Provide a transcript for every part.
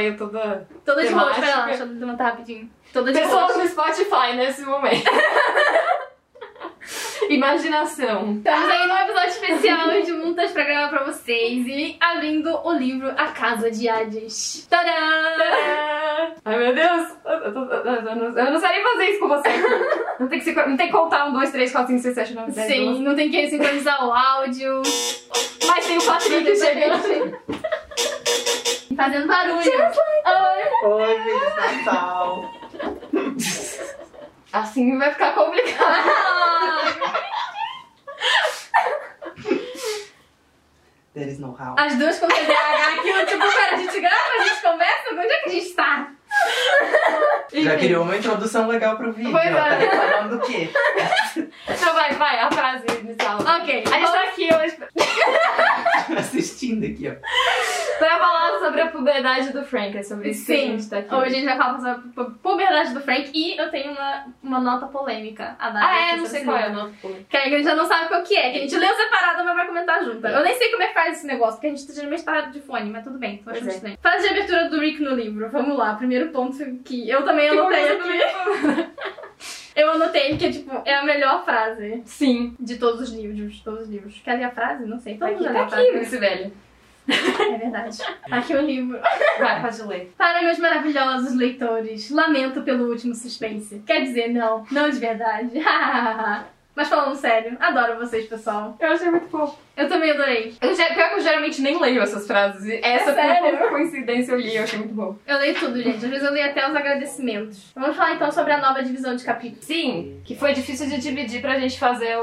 veio toda. Toda de Temática. espera lá, deixa eu levantar rapidinho. Toda de Pessoas no Spotify nesse momento. Imaginação. Estamos aí num episódio especial juntas pra gravar pra vocês e abrindo o livro A Casa de Hades. Tadã! Ai meu Deus, eu, tô- eu- não, eu não sei nem fazer isso com você. Não tem que, não tem que contar um, dois, três, quatro, cinco, seis, sete, nove, dez. Sim, onze. não tem que sincronizar o áudio. Mas tem o Patrick chegando. Fazendo barulho. Oi. Oi, Feliz Natal! Assim vai ficar complicado. There is no how. As duas com TDAH aqui, eu, tipo, cara, a gente grava, a gente conversa, onde é que a gente tá? Já criou uma introdução legal pro vídeo. Pois ó. Tá é. reclamando do quê? Então vai, vai, a frase inicial. Ok. A gente tá aqui hoje Assistindo aqui, ó. pra falar sobre a puberdade do Frank. É sobre isso que a Sim, gente tá aqui. hoje a gente vai falar sobre a pu- puberdade do Frank e eu tenho uma, uma nota polêmica a dar. Ah, é, não sei qual é o livro. nome. Que a gente já não sabe qual que é, que a gente leu separado, mas vai comentar junto. Eu nem sei como é que faz esse negócio, porque a gente geralmente tá de fone, mas tudo bem, tô achando é. estranho. Frase de abertura do Rick no livro, vamos lá, primeiro ponto que eu também anotei aqui. Eu anotei que, tipo, é a melhor frase Sim. de todos os livros, de todos os livros. Quer ler a frase? Não sei. Tá aqui, tá aqui, esse velho. É verdade. Aqui o livro. Vai, pode ler. Para meus maravilhosos leitores, lamento pelo último suspense. Quer dizer, não, não de verdade. Mas falando sério, adoro vocês, pessoal. Eu achei muito fofo. Eu também adorei. Eu, pior que eu geralmente nem leio essas frases. E essa, É sério? por coincidência, eu li. Eu achei muito bom. Eu leio tudo, gente. Às vezes eu leio até os agradecimentos. Vamos falar então sobre a nova divisão de capítulos. Sim, que foi difícil de dividir pra gente fazer o,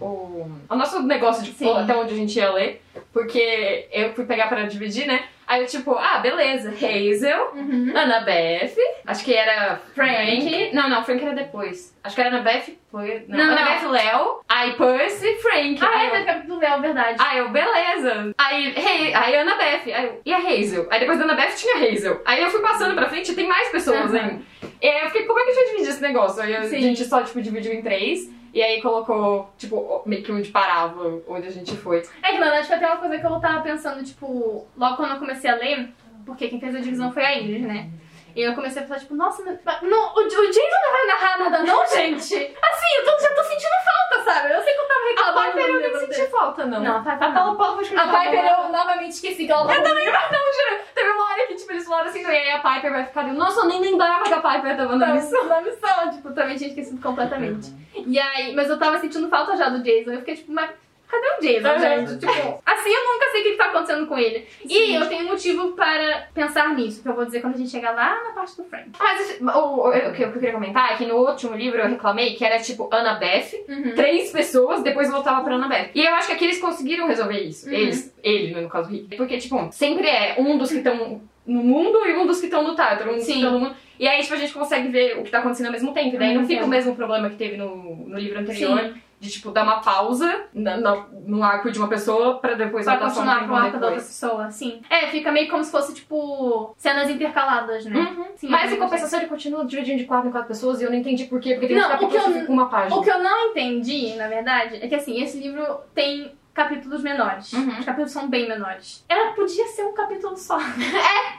o, o nosso negócio de Sim. pôr até onde a gente ia ler. Porque eu fui pegar pra dividir, né? Aí eu tipo, ah, beleza. Hazel, Uhum. Annabeth, acho que era Frank. Frank. Não, não, Frank era depois. Acho que era Annabeth, foi. Não, Não, Annabeth, Léo. Aí Percy, Frank. Ah, é, eu, capítulo Léo, verdade. Aí eu, beleza. Aí, hey, aí a Annabeth. Aí eu, e a Hazel? Aí depois da Annabeth tinha a Hazel. Aí eu fui passando pra frente e tem mais pessoas Uhum. ainda. E aí eu fiquei, como é que a gente vai dividir esse negócio? Aí a Sim. gente só, tipo, dividiu em três. E aí colocou, tipo, meio que onde parava, onde a gente foi. É que na verdade foi até uma coisa que eu tava pensando, tipo, logo quando eu comecei a ler, porque quem fez a divisão foi a Ingrid, né? E eu comecei a pensar, tipo, nossa, não, o, o Jason não vai narrar nada, não, gente? Assim, eu tô, já tô sentindo falta, sabe? Eu sei que eu tava A reclamando. Piper eu nem senti falta, não. Não, a Piper A não. Paula Paula foi A Piper eu novamente esqueci que ela tava. Eu também, mas não, juro. Teve uma hora que, tipo, eles falaram assim, e aí a Piper vai ficar... Nossa, eu nem lembrava que a Piper tava na missão. Na missão, tipo, também tinha esquecido completamente. E aí, mas eu tava sentindo falta já do Jason. Eu fiquei tipo, mas cadê o Jason, Uhum. gente? Tipo, assim eu nunca sei o que que tá acontecendo com ele. E eu tenho motivo para pensar nisso, que eu vou dizer quando a gente chegar lá na parte do Frank. Mas esse- o, o, o que o que eu queria comentar é que no último livro eu reclamei que era, tipo, Annabeth, Uhum. três pessoas, depois voltava pra Annabeth. E eu acho que aqui eles conseguiram resolver isso. Uhum. Eles, ele, né, no caso, Rick. Porque, tipo, sempre é um dos que estão no mundo e um dos que estão no Tártaro. Um dos que Sim. estão no mundo. E aí, tipo, a gente consegue ver o que tá acontecendo ao mesmo tempo. E daí Ao não fica o mesmo problema que teve no, no livro anterior. Sim. De, tipo, dar uma pausa na, na- no arco de uma pessoa pra depois Pra continuar pro tempão arco da outra pessoa, sim. É, fica meio como se fosse, tipo, cenas intercaladas, né? Uhum. Sim, Mas em compensação ele continua dividindo de quatro em quatro pessoas e eu não entendi por quê, porque tem Não, o que que ficam uma página. O que eu não entendi, na verdade, é que assim, esse livro tem capítulos menores. Uhum. Os capítulos são bem menores. Ela podia ser um capítulo só.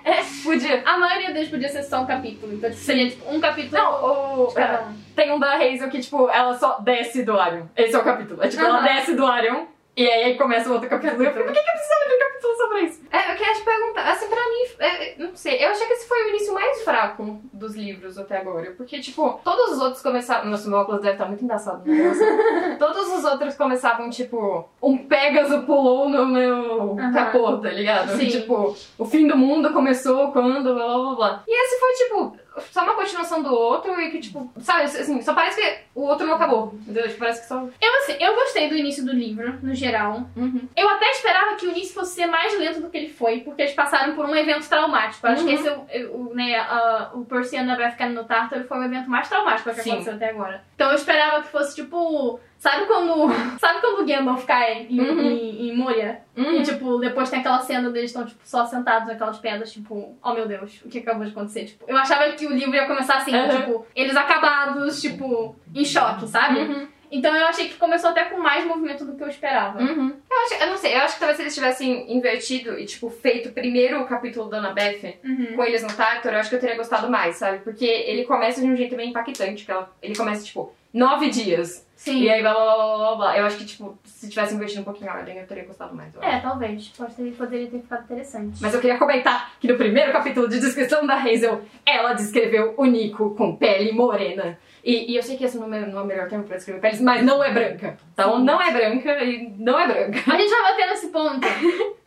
É, podia. A maioria deles podia ser só um capítulo. Então, tipo, seria tipo um capítulo Não, o, de cada um. tem um da Hazel que, tipo, ela só desce do Arion. Esse é o capítulo. É tipo, ela Aham. desce do Arion e aí, começa o outro capítulo. Eu falei, por que, que precisava de um capítulo sobre isso? É, eu queria te perguntar, assim, pra mim, é, não sei, eu achei que esse foi o início mais fraco dos livros até agora. Porque, tipo, todos os outros começavam. Nossa, meu óculos deve estar muito embaçado, né? Todos os outros começavam, tipo, um Pégaso pulou no meu Aham. capô, tá ligado? Sim. Tipo, o fim do mundo começou quando, blá blá blá. E esse foi, tipo, só uma continuação do outro e que, tipo, sabe, assim, só parece que o outro não acabou. Entendeu? Tipo, parece que só. Eu, assim, eu gostei do início do livro, no geral. Uhum. Eu até esperava que o início fosse ser mais lento do que ele foi, porque eles passaram por um evento traumático. Acho Uhum. que esse é o, o, né, a- o Percy e a Annabeth ficando no Tártaro foi o evento mais traumático que Sim. aconteceu até agora. Então eu esperava que fosse, tipo... Sabe quando... Sabe quando o Gandalf cai em, Uhum. em, em Moria? Uhum. E, tipo, depois tem aquela cena deles estão, tipo, só sentados naquelas pedras, tipo, oh meu Deus, o que acabou de acontecer? Tipo, eu achava que o livro ia começar assim, Uhum. tipo, eles acabados, tipo, em choque, sabe? Uhum. Então eu achei que começou até com mais movimento do que eu esperava. Uhum. Eu, acho, eu não sei, eu acho que talvez se eles tivessem invertido e, tipo, feito primeiro o capítulo da Annabeth Uhum. com eles no Tartar, eu acho que eu teria gostado mais, sabe? Porque ele começa de um jeito bem impactante, que ela- ele começa, tipo, nove dias. Sim. E aí, blá, blá, blá, blá, blá. Eu acho que, tipo, se tivesse invertido um pouquinho a ordem, eu teria gostado mais. eu acho. É, talvez. Pode ter, poderia ter ficado interessante. Mas eu queria comentar que no primeiro capítulo de descrição da Hazel, ela descreveu o Nico com pele morena. E, e eu sei que esse não é, não é o melhor termo pra descrever peles, mas não é branca. Então Sim. não é branca e não é branca. A gente vai bater nesse ponto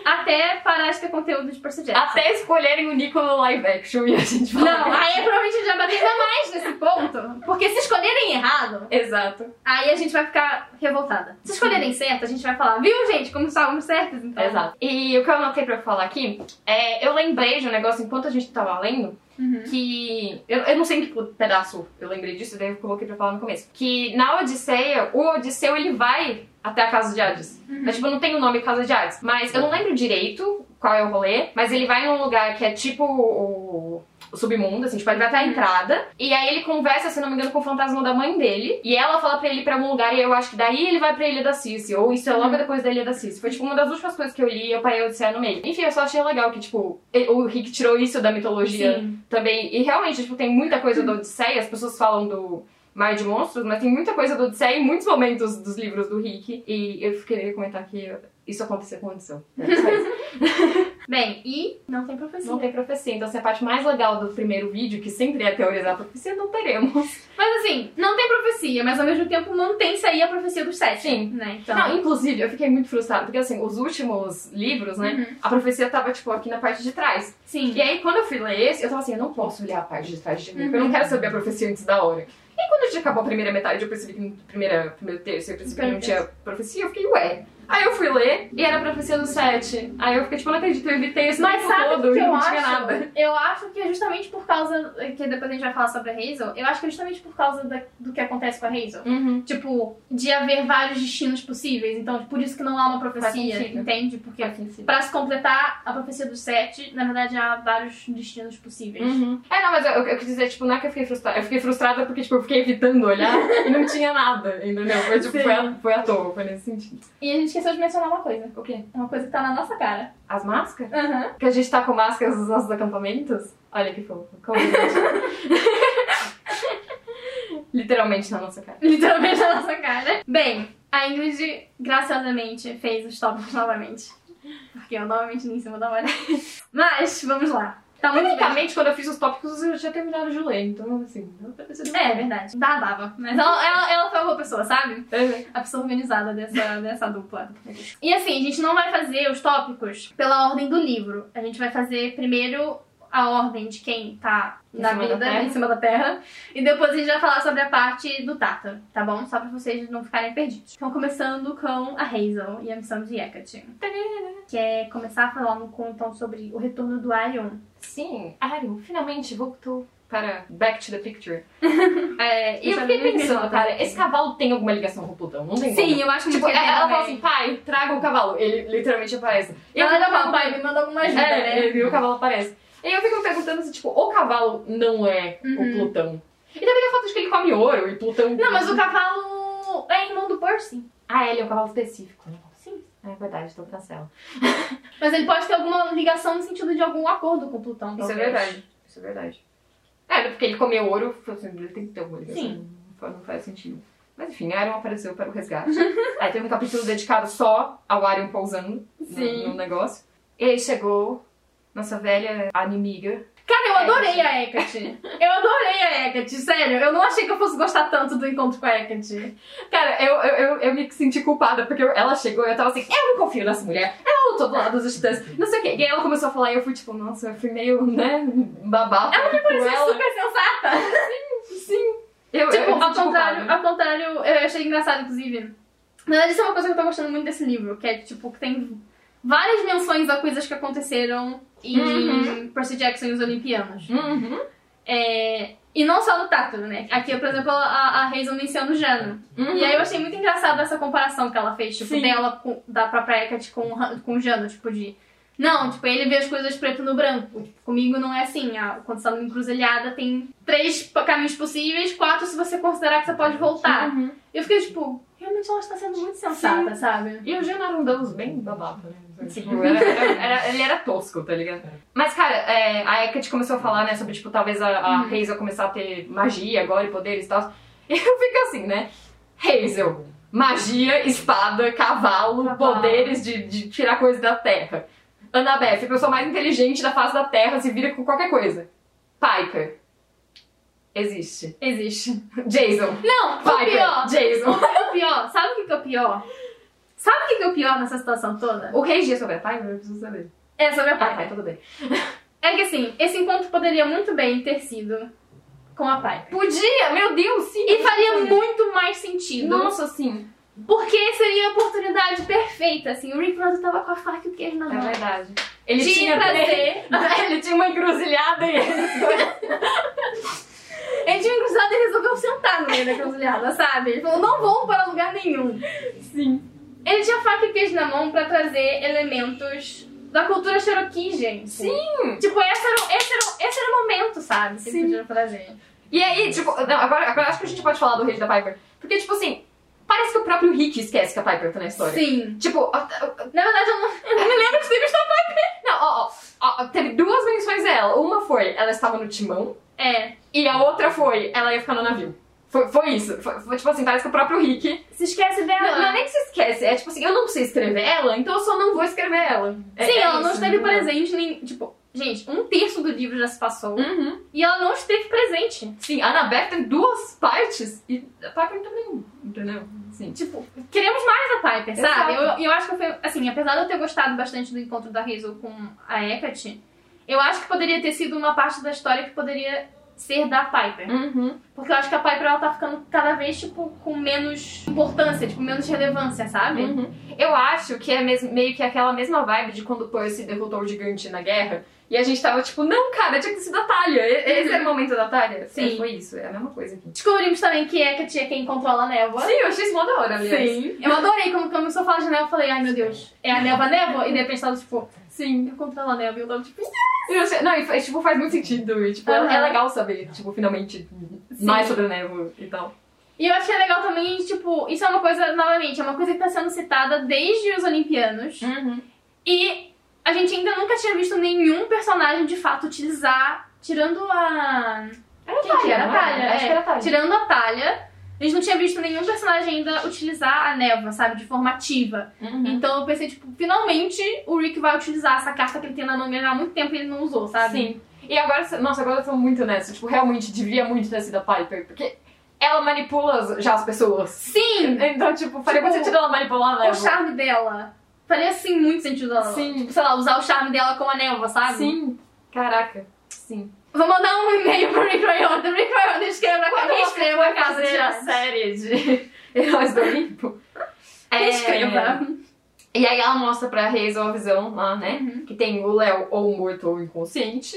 até parar de ter conteúdo de Percy Jackson. Até escolherem o Nico no live action e a gente fala. Não, aí provavelmente a gente vai bater ainda mais nesse ponto. Porque se escolherem errado, Exato. aí a gente vai ficar revoltada. Se escolherem certo, a gente vai falar, viu, gente, como estávamos certos, então. Exato. E o que eu anotei pra falar aqui é. Eu lembrei de um negócio enquanto a gente tava lendo. Uhum. Que. Eu, eu não sei em que pedaço eu lembrei disso, daí eu coloquei pra falar no começo. Que na Odisseia, o Odisseu ele vai até a casa de Hades. Uhum. Mas, tipo, não tem o nome Casa de Hades. Mas eu não lembro direito qual é o rolê. Mas ele vai num lugar que é tipo o, o submundo, assim, tipo, ele vai até a entrada. E aí ele conversa, se não me engano, com o fantasma da mãe dele. E ela fala pra ele ir pra algum lugar. E eu acho que daí ele vai pra Ilha da Cici. Ou isso é logo depois da Ilha da Cici. Foi, tipo, uma das últimas coisas que eu li e eu parei a Odisseia no meio. Enfim, eu só achei legal que, tipo, o Rick tirou isso da mitologia Sim. também. E realmente, tipo, tem muita coisa da Odisseia. As pessoas falam do Mar de Monstros, mas tem muita coisa da Odisseia em muitos momentos dos livros do Rick. E eu queria comentar que isso aconteceu com a Odisseu. É. Bem, e não tem profecia. Não tem profecia. Então, essa é a parte mais legal do primeiro vídeo, que sempre é teorizar a profecia, não teremos. Mas assim, não tem profecia, mas ao mesmo tempo mantém-se aí a profecia dos sete. Sim. Né? Então. Não, inclusive, eu fiquei muito frustrada, porque assim, os últimos livros, né, Uhum. a profecia tava, tipo, aqui na parte de trás. Sim. E aí, quando eu fui ler esse, eu tava assim, eu não posso ler a parte de trás de mim, porque eu Uhum. não quero saber a profecia antes da hora. E aí, quando a gente acabou a primeira metade, eu percebi que no primeira, primeiro terço, eu percebi que não tinha profecia, eu fiquei, ué. Aí eu fui ler, e era a profecia do sete. Aí eu fiquei, tipo, não acredito, eu evitei esse Mas sabe todo o que e eu não acho? tinha nada. Eu acho que é justamente por causa. Que depois a gente vai falar sobre a Hazel. Eu acho que é justamente por causa da- do que acontece com a Hazel. Uhum. Tipo, de haver vários destinos possíveis. Então, por isso que não há uma profecia, entende? Porque pra se completar a profecia dos sete, na verdade há vários destinos possíveis. Uhum. É, não, mas eu, eu quis dizer, tipo, não é que eu fiquei frustrada. Eu fiquei frustrada porque, tipo, eu fiquei evitando olhar e não tinha nada, entendeu? Foi, tipo, Sim. foi à, foi à toa, foi nesse sentido. E a gente esqueceu de mencionar uma coisa. O quê? Uma coisa que tá na nossa cara. As máscaras? Aham. Que a gente tá com máscaras dos nossos acampamentos? Olha que fofo. Como. Literalmente na nossa cara. Literalmente na nossa cara. Bem, a Ingrid graciosamente fez os tópicos novamente. Porque eu novamente li em cima da hora. Mas, vamos lá. Tá. Tecnicamente, quando eu fiz os tópicos, eu já terminado de ler, então, assim, não tá parecendo É, é verdade. Dá, dava. Mas ela, ela, ela foi uma boa pessoa, sabe? É. A pessoa organizada dessa, dessa dupla. E assim, a gente não vai fazer os tópicos pela ordem do livro. A gente vai fazer primeiro a ordem de quem tá Em na vida, terra. em cima da terra. E depois a gente vai falar sobre a parte do Tártaro, tá bom? Só pra vocês não ficarem perdidos. Então, começando com a Hazel e a missão de Hecate. Que é começar falando com, então, sobre o retorno do Arion. Sim, Arion finalmente voltou para Back to the Picture. É, e eu Deixa fiquei pensando, cara, esse cavalo tem alguma ligação com o Plutão? Não tem Sim, como. eu acho que Tipo, ela, ela fala assim, pai, traga o cavalo. Ele literalmente aparece. E Ela já fala, pai, me manda alguma ajuda, É, né? ele viu o cavalo aparece. E aí eu fico me perguntando se, tipo, o cavalo não é Uhum. o Plutão. E também o fato de que ele come ouro e Plutão... Não, mas o cavalo é irmão do Percy. Ah, ele é um cavalo específico. Sim. É verdade, então cancela. Mas ele pode ter alguma ligação no sentido de algum acordo com Plutão. Isso é verdade. Isso é verdade. É, porque ele comeu ouro, assim, ele tem que ter alguma ligação. Sim. Não faz- sentido. Mas enfim, Arion apareceu para o resgate. aí teve um capítulo dedicado só ao Arion pousando no- Sim. no negócio. E aí chegou nossa velha inimiga. Cara, eu adorei a Hecate. Eu adorei a Hecate, sério. Eu não achei que eu fosse gostar tanto do encontro com a Hecate. Cara, eu, eu, eu, eu me senti culpada, porque ela chegou e eu tava assim, eu não confio nessa mulher, ela lutou do lado dos titãs, não sei o quê. E aí ela começou a falar e eu fui tipo, nossa, eu fui meio, né, babaca Ela me com pareceu ela. super sensata. Sim. Eu, Tipo, eu, ao contrário, culpada. ao contrário, eu achei engraçado, inclusive. Na verdade, isso é uma coisa que eu tô gostando muito desse livro, que é, tipo, que tem várias menções a coisas que aconteceram em Uhum. Percy Jackson e os Olimpianos. Uhum. É, E não só no Tártaro, né? Aqui, por exemplo, a, a Hazel menciona o Jano. Uhum. E aí eu achei muito engraçado essa comparação que ela fez, tipo, Sim. dela, com- da própria Hecate com, com o Jano, tipo, de... Não, tipo, ele vê as coisas preto no branco. Comigo não é assim. Quando você tá numa encruzilhada, tem três caminhos possíveis, quatro se você considerar que você pode voltar. Uhum. Eu fiquei tipo, realmente ela está sendo muito sensata, sabe? E o Geno era um Deus bem babaca, né? Sim. Tipo, era- era- era- ele era tosco, tá ligado? Mas, cara, é, a Hecate começou a falar, né, sobre, tipo, talvez a, a Uhum. Hazel começar a ter magia agora e poderes e tal. E eu fico assim, né? Hazel, magia, espada, cavalo, Cavalo. poderes de, de tirar coisas da terra. Annabeth, a pessoa mais inteligente da face da terra, se vira com qualquer coisa. Piper. Existe. Existe. Jason. Não, o Piper. pior. Jason. O pior, sabe o que que é o pior? Sabe o que que é o pior nessa situação toda? O rei dia sobre a Piper, eu preciso saber. É sobre a Ah, tá, Piper. tudo bem. É que assim, esse encontro poderia muito bem ter sido com a Piper. Podia, meu Deus, sim. E faria muito mais sentido. Nossa, sim. Porque seria a oportunidade perfeita, assim. O Rick Rosa tava com a faca e o queijo na É mão. verdade. Ele Tinha tinha prazer. Ele tinha uma encruzilhada e Ele tinha cruzado e resolveu sentar no meio da encruzilhada, sabe? Ele falou, não vou para lugar nenhum. Sim. Ele tinha faca e queijo na mão pra trazer elementos da cultura Cherokee, gente. Sim. Tipo, esse era, o- esse era, esse era o momento, sabe? Que Sim. ele podia trazer. E aí, tipo, não, agora, agora acho que a gente pode falar do rei da Piper. Porque, tipo assim, parece que o próprio Rick esquece que a Piper tá na história. Sim. Tipo, a- a- Na verdade, eu não, eu não me lembro de ter visto a não, ó, ó, ó, teve duas menções dela. Uma foi, ela estava no timão, É, e a outra foi, ela ia ficar no navio. Foi, foi isso. Foi, foi, tipo assim, parece que o próprio Rick. se esquece dela. Não, não é nem que se esquece, é tipo assim, eu não sei escrever ela, então eu só não vou escrever ela. É- Sim, é ela não isso, esteve entendeu? presente nem. Tipo, gente, um terço do livro já se passou. Uhum. E ela não esteve presente. Sim, a Annabeth tem duas partes e a Piper também, entendeu? Sim. Tipo, queremos mais da Piper, sabe? Exato. Eu, eu acho que foi. Assim, apesar de eu ter gostado bastante do encontro da Hazel com a Hecate, eu acho que poderia ter sido uma parte da história que poderia ser da Piper. Uhum. Porque eu acho que a Piper ela tá ficando cada vez, tipo, com menos importância, tipo, menos relevância, sabe? Uhum. Eu acho que é mesmo, meio que aquela mesma vibe de quando o Percy derrotou o gigante na guerra. E a gente tava tipo, não, cara, tinha que ser da Talia. Esse era o momento da Talia. Sim. É, foi isso, é a mesma coisa aqui. Descobrimos também que é quem controla a névoa. Sim, eu achei isso mó da hora, aliás. Sim. Eu adorei quando começou a falar de névoa, eu falei, ai meu Deus, é a névoa névoa? E de repente tava tipo, Sim. eu controlo a névoa. E eu tava tipo, não, e tipo, faz muito sentido. E, tipo, é- Aham. é legal saber, tipo, finalmente, Sim. mais sobre a névoa e tal. E eu achei legal também, tipo, isso é uma coisa, novamente, é uma coisa que tá sendo citada desde os Olimpianos. Uhum. E a gente ainda nunca tinha visto nenhum personagem de fato utilizar, tirando a. Era Quem que era? A? Talha. Acho é. que era a Talha. Tirando a Talha, a gente não tinha visto nenhum personagem ainda utilizar a névoa, sabe? De forma ativa. Uhum. Então eu pensei, tipo, finalmente o Rick vai utilizar essa carta que ele tem na mão há muito tempo e ele não usou, sabe? Sim. E agora, nossa, agora eu tô muito nessa. Tipo, realmente devia muito ter sido a Piper. Porque ela manipula já as pessoas. Sim! Então, tipo, faria Tipo, sentido ela manipular a O charme dela. Faria, assim, muito sentido ela. Sim. Tipo, sei lá, usar o charme dela com a névoa, sabe? Sim. Caraca. Sim. Vou mandar um e-mail pro Rick Riordan. Rick Riordan escreva quem ela escreva a casa a Hades. série de Heróis do Olimpo. É, escreva. E aí ela mostra pra Hazel a visão lá, né? Uhum. Que tem o Léo ou morto ou inconsciente,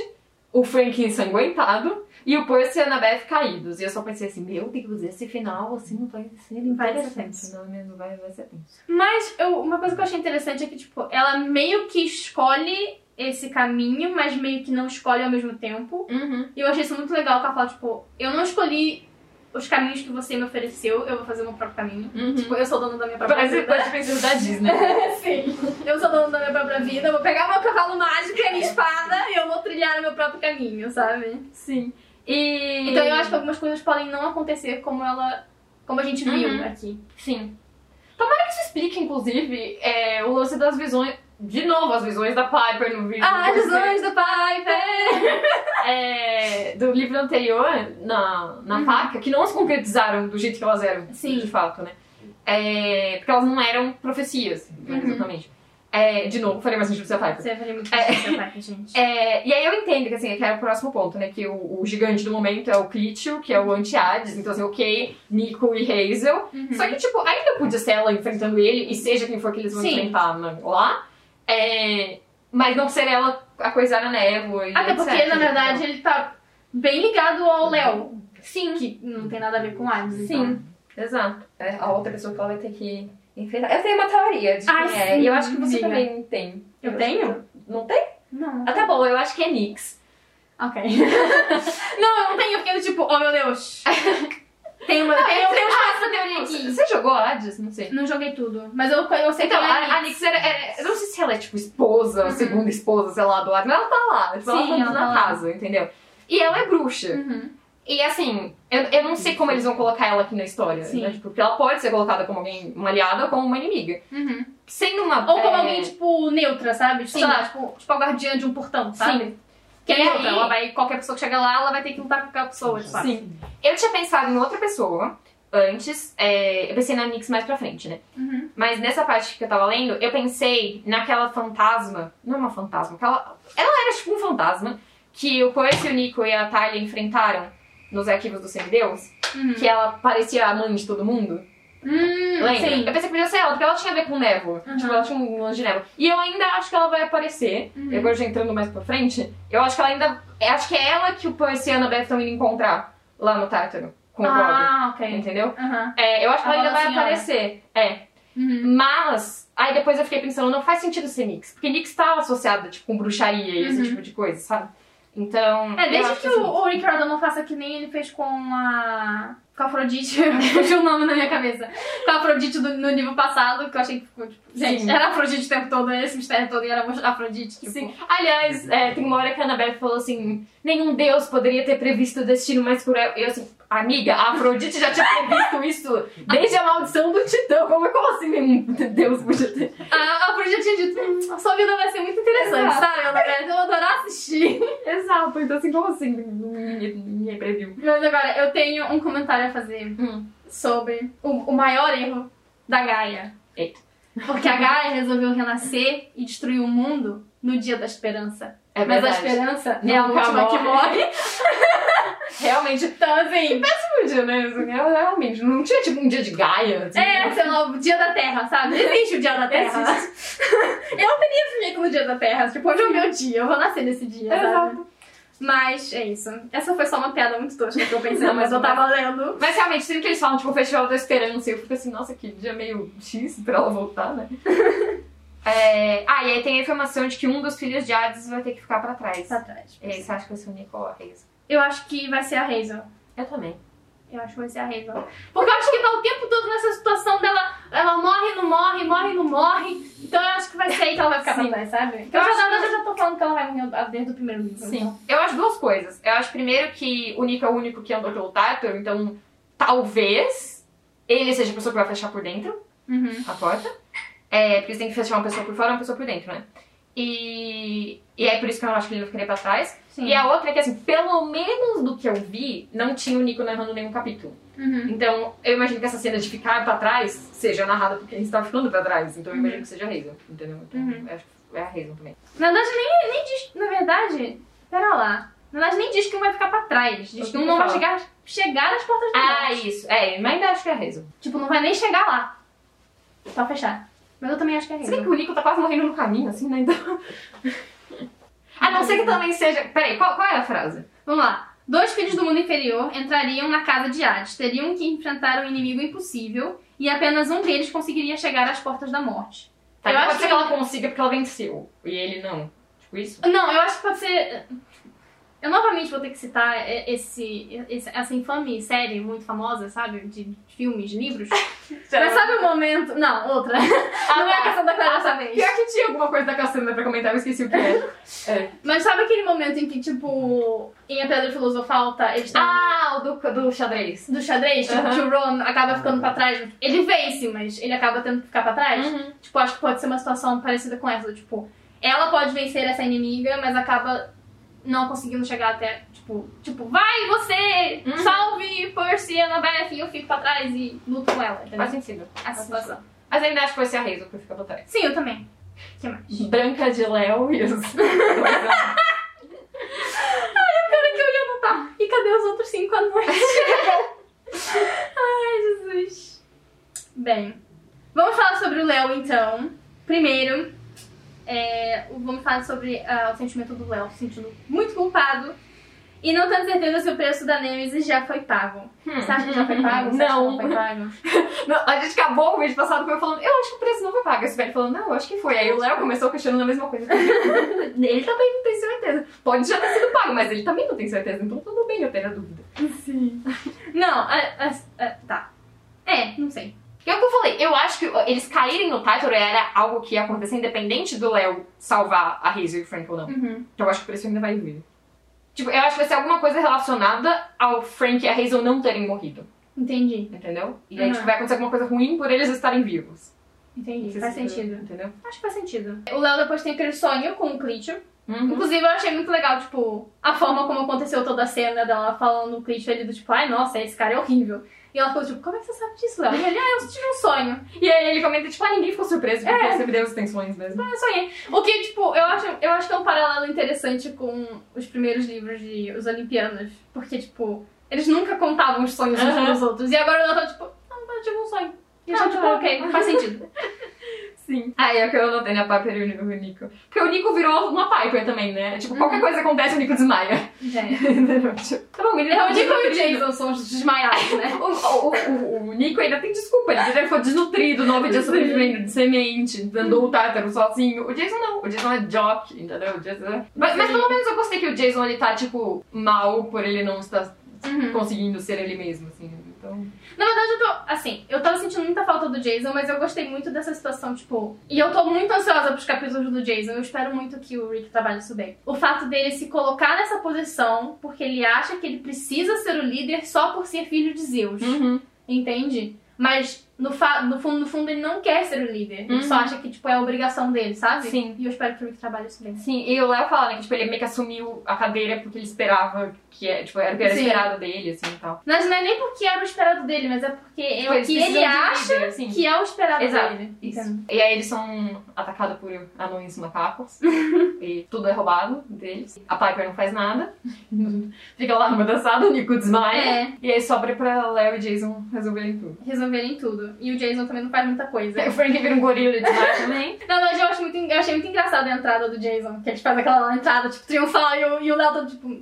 o Frank ensanguentado e o Percy e a Annabeth caídos. E eu só pensei assim, meu Deus, esse final assim vai ser Vai ser interessante. tenso. Não, mesmo vai, vai ser tenso. Mas eu- uma coisa que eu achei interessante é que, tipo, ela meio que escolhe esse caminho, mas meio que não escolhe ao mesmo tempo. Uhum. E eu achei isso muito legal, que ela fala, tipo, eu não escolhi os caminhos que você me ofereceu, eu vou fazer o meu próprio caminho. Uhum. Tipo, eu sou dono da minha própria Parece, vida. parece princesa da Disney. Sim. Eu sou dono da minha própria vida, eu vou pegar meu cavalo mágico e a minha espada e eu vou trilhar o meu próprio caminho, sabe? Sim. E... Então eu acho que algumas coisas podem não acontecer como ela. como a gente viu Uhum. aqui. Sim. Tomara que isso explique, inclusive, é, o lance das visões. De novo, as visões da Piper no vídeo. Ah, as visões do Piper! é, do livro anterior, na, na faca, que não se concretizaram do jeito que elas eram, Sim. de fato, né? É, porque elas não eram profecias, Uhum. exatamente. É, de novo, faria mais sentido ser a Piper. Você faria muito É. difícil, Piper, gente. É, e aí eu entendo que, assim, que era o próximo ponto, né? Que o, o gigante do momento é o Clítio, que é o anti-Hades. Então, assim, ok, Nico e Hazel. Uhum. Só que, tipo, ainda podia ser ela enfrentando ele, e seja quem for que eles vão Sim. enfrentar na- lá. É, mas não ser ela a coisar a névoa e Até etc. porque, na verdade, ele tá bem ligado ao Léo, Sim, que não tem nada a ver com Hades. então. sim, exato. É a outra pessoa que ela vai ter que enfrentar. Eu tenho uma teoria de Ai, quem é, sim, e eu acho que você diga. também tem. Eu tenho? Não tem? Não. Ah, tá bom, eu acho que é Nix. Ok. não, eu não tenho, porque eu tipo, oh meu Deus. Tem uma. tem, eu- um ah, pra teoria aqui. Você jogou Hades? Não sei. Não joguei tudo, mas eu, eu sei Então, que é a, a Nix era, era- Eu não sei se ela é, tipo, esposa, segunda esposa, sei lá, do Hades, mas ela tá lá. Tipo, ela Sim, tá ela na tá lá. casa, entendeu? E ela é bruxa. Uhum. E assim, eu, eu não sei como eles vão colocar ela aqui na história. Né? Tipo, porque ela pode ser colocada como alguém, uma aliada ou como uma inimiga. Uhum. Sendo uma. Ou como é, alguém, tipo, neutra, sabe? Tipo, Sim. sei lá, tipo, tipo a guardiã de um portão, sabe? Sim. Que é neutra. aí- Ela vai, qualquer pessoa que chega lá, ela vai ter que lutar com aquela pessoa, tipo. Sim. Eu tinha pensado em outra pessoa antes. é, eu pensei na Nix mais pra frente, né? Uhum. Mas nessa parte que eu tava lendo, eu pensei naquela fantasma. Não é uma fantasma, aquela. Ela era tipo um fantasma que o Percy, o Nico e a Talia enfrentaram nos arquivos do Semideus. Uhum. Que ela parecia a mãe de todo mundo. Hum, Lembra? sim. Eu pensei que podia ser ela, porque ela tinha a ver com névoa. Uhum. Tipo, ela tinha um lance de névoa. E eu ainda acho que ela vai aparecer. Uhum. Agora já entrando mais pra frente, eu acho que ela ainda. Eu acho que é ela que o Percy e a Annabeth estão indo encontrar lá no Tártaro. Com o Gog. Ah, ok. Entendeu? Aham. É, eu acho que A ela ainda vai Senhora. aparecer. É. Uhum. Mas, aí depois eu fiquei pensando, não faz sentido ser Nix. Porque Nix tá associada, tipo, com bruxaria e esse Uhum. tipo de coisa, sabe? Então. É, desde que assim, o, o Rick Riordan não faça que nem ele fez com a. Com a Afrodite, fugiu o nome na minha cabeça. Com a Afrodite do- no nível passado, que eu achei que ficou, tipo, gente, Sim. era Afrodite o tempo todo, esse mistério todo e era Afrodite, tipo. Sim. Aliás, é, tem uma hora que a Annabeth falou assim: nenhum deus poderia ter previsto o destino mais cruel. Eu assim, amiga, a Afrodite já tinha previsto isso desde a maldição do Titã. Como, como assim deus podia ter? A, Afrodite tinha dito, "Hum, a sua vida vai ser muito interessante, Exato. sabe? Eu vou adorar assistir. Exato, então assim, como assim? Ninguém, ninguém previu. Mas agora, eu tenho um comentário a fazer Hum. sobre o, o maior erro da Gaia. Eita. Porque a Gaia resolveu renascer e destruir o mundo no dia da esperança. É Mas a esperança é a última que morre. Realmente, Então, assim, um dia, né? Assim, eu Realmente, não tinha tipo um dia de Gaia. Assim, é, sei lá, o dia da Terra, sabe? Existe o dia da Terra. eu teria vivido no dia da Terra. Tipo, hoje é o meu dia, eu vou nascer nesse dia, sabe? Exato. Mas é isso. Essa foi só uma piada muito tosca que eu pensei, Não, mas eu tava lendo. Mas realmente, sempre que eles falam, tipo, o Festival da Esperança, eu fico assim, nossa, que dia meio X pra ela voltar, né? É, Ah, e aí tem a informação de que um dos filhos de Hades vai ter que ficar pra trás. Pra trás. Aí, você acha que vai ser o Hazel? Eu acho que vai ser a Hazel. Eu também. Eu acho que vai ser a Hazel. Porque eu acho que tá o tempo todo nessa situação dela. Ela morre, não morre, morre, não morre. Então eu acho que vai ser aí que ela vai ficar Sim. pra trás, sabe? Eu Eu, acho já, que- eu já tô falando que ela vai morrer desde o primeiro livro. então. Eu acho duas coisas. Eu acho primeiro que o Nico é o único que andou pelo Tártaro, então talvez ele seja a pessoa que vai fechar por dentro Uhum. a porta. É, porque você tem que fechar uma pessoa por fora e uma pessoa por dentro, né? E, e é por isso que eu acho que ele vai ficar pra trás. Sim. E a outra é que, assim, pelo menos do que eu vi, não tinha o Nico narrando nenhum capítulo. Uhum. Então, eu imagino que essa cena de ficar pra trás seja narrada porque a gente tá ficando pra trás. Então, eu imagino que seja a Hazel, entendeu? Então, Uhum. acho que é a Hazel também. Na verdade, nem, nem diz. Na verdade, pera lá. Na verdade, nem diz que um vai ficar pra trás. Diz que um não vai chegar, chegar às portas da Ah, isso. É, mas ainda acho que é a Hazel. Tipo, não vai nem chegar lá. Só fechar. Mas eu também acho que é a Se bem que o Nico tá quase morrendo no caminho, assim, né? Então... a não ser que também seja... Peraí, qual, qual é a frase? Vamos lá. Dois filhos do mundo inferior entrariam na casa de Hades. Teriam que enfrentar um inimigo impossível e apenas um deles conseguiria chegar às portas da morte. Tá, Eu então acho pode ser que- que ela consiga porque ela venceu. E ele não. Tipo isso? Não, eu acho que pode ser. Eu novamente vou ter que citar esse, esse- essa infame série muito famosa, sabe? De filmes, livros. Mas sabe o momento. Não, outra. não é a questão da Clara dessa vez. Pior que tinha alguma coisa da Cassandra pra comentar, eu esqueci o que é. é. Mas sabe aquele momento em que, tipo, em A Pedra Filosofal, tá, eles Ah, o do, do xadrez. do xadrez, tipo, Aham. que o Ron acaba ficando pra trás. Ele vence, mas ele acaba tendo que ficar pra trás. Uhum. Tipo, acho que pode ser uma situação parecida com essa. Tipo, ela pode vencer essa inimiga, mas acaba não conseguindo chegar até, tipo, tipo, vai você! Uhum. Salve Percy Annabeth! E eu fico pra trás e luto com ela, entendeu? Faz sentido. Essa situação. Mas ainda acho que vai ser a Hazel que fica pra trás. Sim, eu também. O que mais? Branca de Léo e os... Cara, que eu ia anotar. E cadê os outros cinco anões? Ai, Jesus. Bem, vamos falar sobre o Léo, então. Primeiro, é, vamos falar sobre ah, o sentimento do Léo, se sentindo muito culpado. E não tenho certeza se o preço da Nemesis já foi pago. Hum. Você acha que já foi pago? Você Não. não foi pago? Não, a gente acabou o vídeo passado com eu falando, eu acho que o preço não foi pago. Esse velho falando, não, eu acho que foi. Aí o Léo começou questionando a mesma coisa. ele também não tem certeza. Pode já ter sido pago, mas ele também não tem certeza. Então tudo bem eu ter a dúvida. Sim. Não, a, a- a- tá. É, não sei. E é o que eu falei, eu acho que eles caírem no title era algo que ia acontecer independente do Léo salvar a Hazel e o Frank ou não. Uhum. Então eu acho que o preço ainda vai vir. Tipo, eu acho que vai ser alguma coisa relacionada ao Frank e a Hazel não terem morrido. Entendi, Entendeu? E aí, Uhum. tipo, vai acontecer alguma coisa ruim por eles estarem vivos. entendi. Faz se- sentido. Entendeu? Acho que faz sentido. O Léo depois tem aquele sonho com o Clitcher. Uhum. Inclusive, eu achei muito legal, tipo, a forma como aconteceu toda a cena dela falando o Clitcher ali do tipo, ai, nossa, esse cara é horrível. E ela falou, tipo, como é que você sabe disso, Léo? E ele, ah, eu tive um sonho. E aí ele comenta, tipo, ah, ninguém ficou surpreso porque É. sempre Deus tem sonhos mesmo. Eu sonhei. O que, tipo, eu acho, eu acho que é um paralelo interessante com os primeiros livros de Os Olimpianos. Porque, tipo, eles nunca contavam os sonhos uns Aham. pros outros. E agora ela tá, tipo, ah, eu tive um sonho. E eu Ah, tipo, tá. ok, faz sentido. Sim. Ah, é o que eu notei na Piper e o Nico. Porque o Nico virou uma Piper também, né? Tipo, qualquer coisa acontece, o Nico desmaia. Entendeu? Tipo, tá bom, ele É o Nico e o. Jason são os desmaiados, né? O, o, o, o Nico ainda tem desculpa, ele já ficou desnutrido, nove dias sobrevivendo de semente, dando o tártaro sozinho. O Jason não, o Jason é jock, entendeu? O Jason é... Mas, mas pelo menos eu gostei que o Jason ele tá, tipo, mal por ele não estar Uhum. conseguindo ser ele mesmo, assim. Então. Na verdade, eu tô, assim, eu tava sentindo muita falta do Jason, mas eu gostei muito dessa situação, tipo. E eu tô muito ansiosa pros capítulos do Jason. Eu espero muito que o Rick trabalhe isso bem. O fato dele se colocar nessa posição porque ele acha que ele precisa ser o líder só por ser filho de Zeus. Uhum. Entende? Mas no, no fundo, no fundo, ele não quer ser o líder. Ele Uhum. só acha que, tipo, é a obrigação dele, sabe? Sim. E eu espero que o Rick trabalhe isso bem. Sim, e o Léo fala, né, que tipo, ele meio que assumiu a cadeira porque ele esperava que é, tipo, era o que era Sim. esperado dele, assim e tal. Mas não é nem porque era o esperado dele, mas é porque é o que ele acha líder, assim. que é o esperado Exato, dele. Isso. E aí eles são atacados por anões macacos. e tudo é roubado deles. A Piper não faz nada. Fica lá numa dançada, o Nico desmaia. É. E aí sobra pra Léo e Jason resolverem tudo. resolverem tudo. E o Jason também não faz muita coisa. O Frank vira um gorila desmaia também. Na verdade, eu, acho muito, eu achei muito engraçada a entrada do Jason, que ele faz aquela entrada, tipo, triunfal, e o, e o Léo tá, tipo...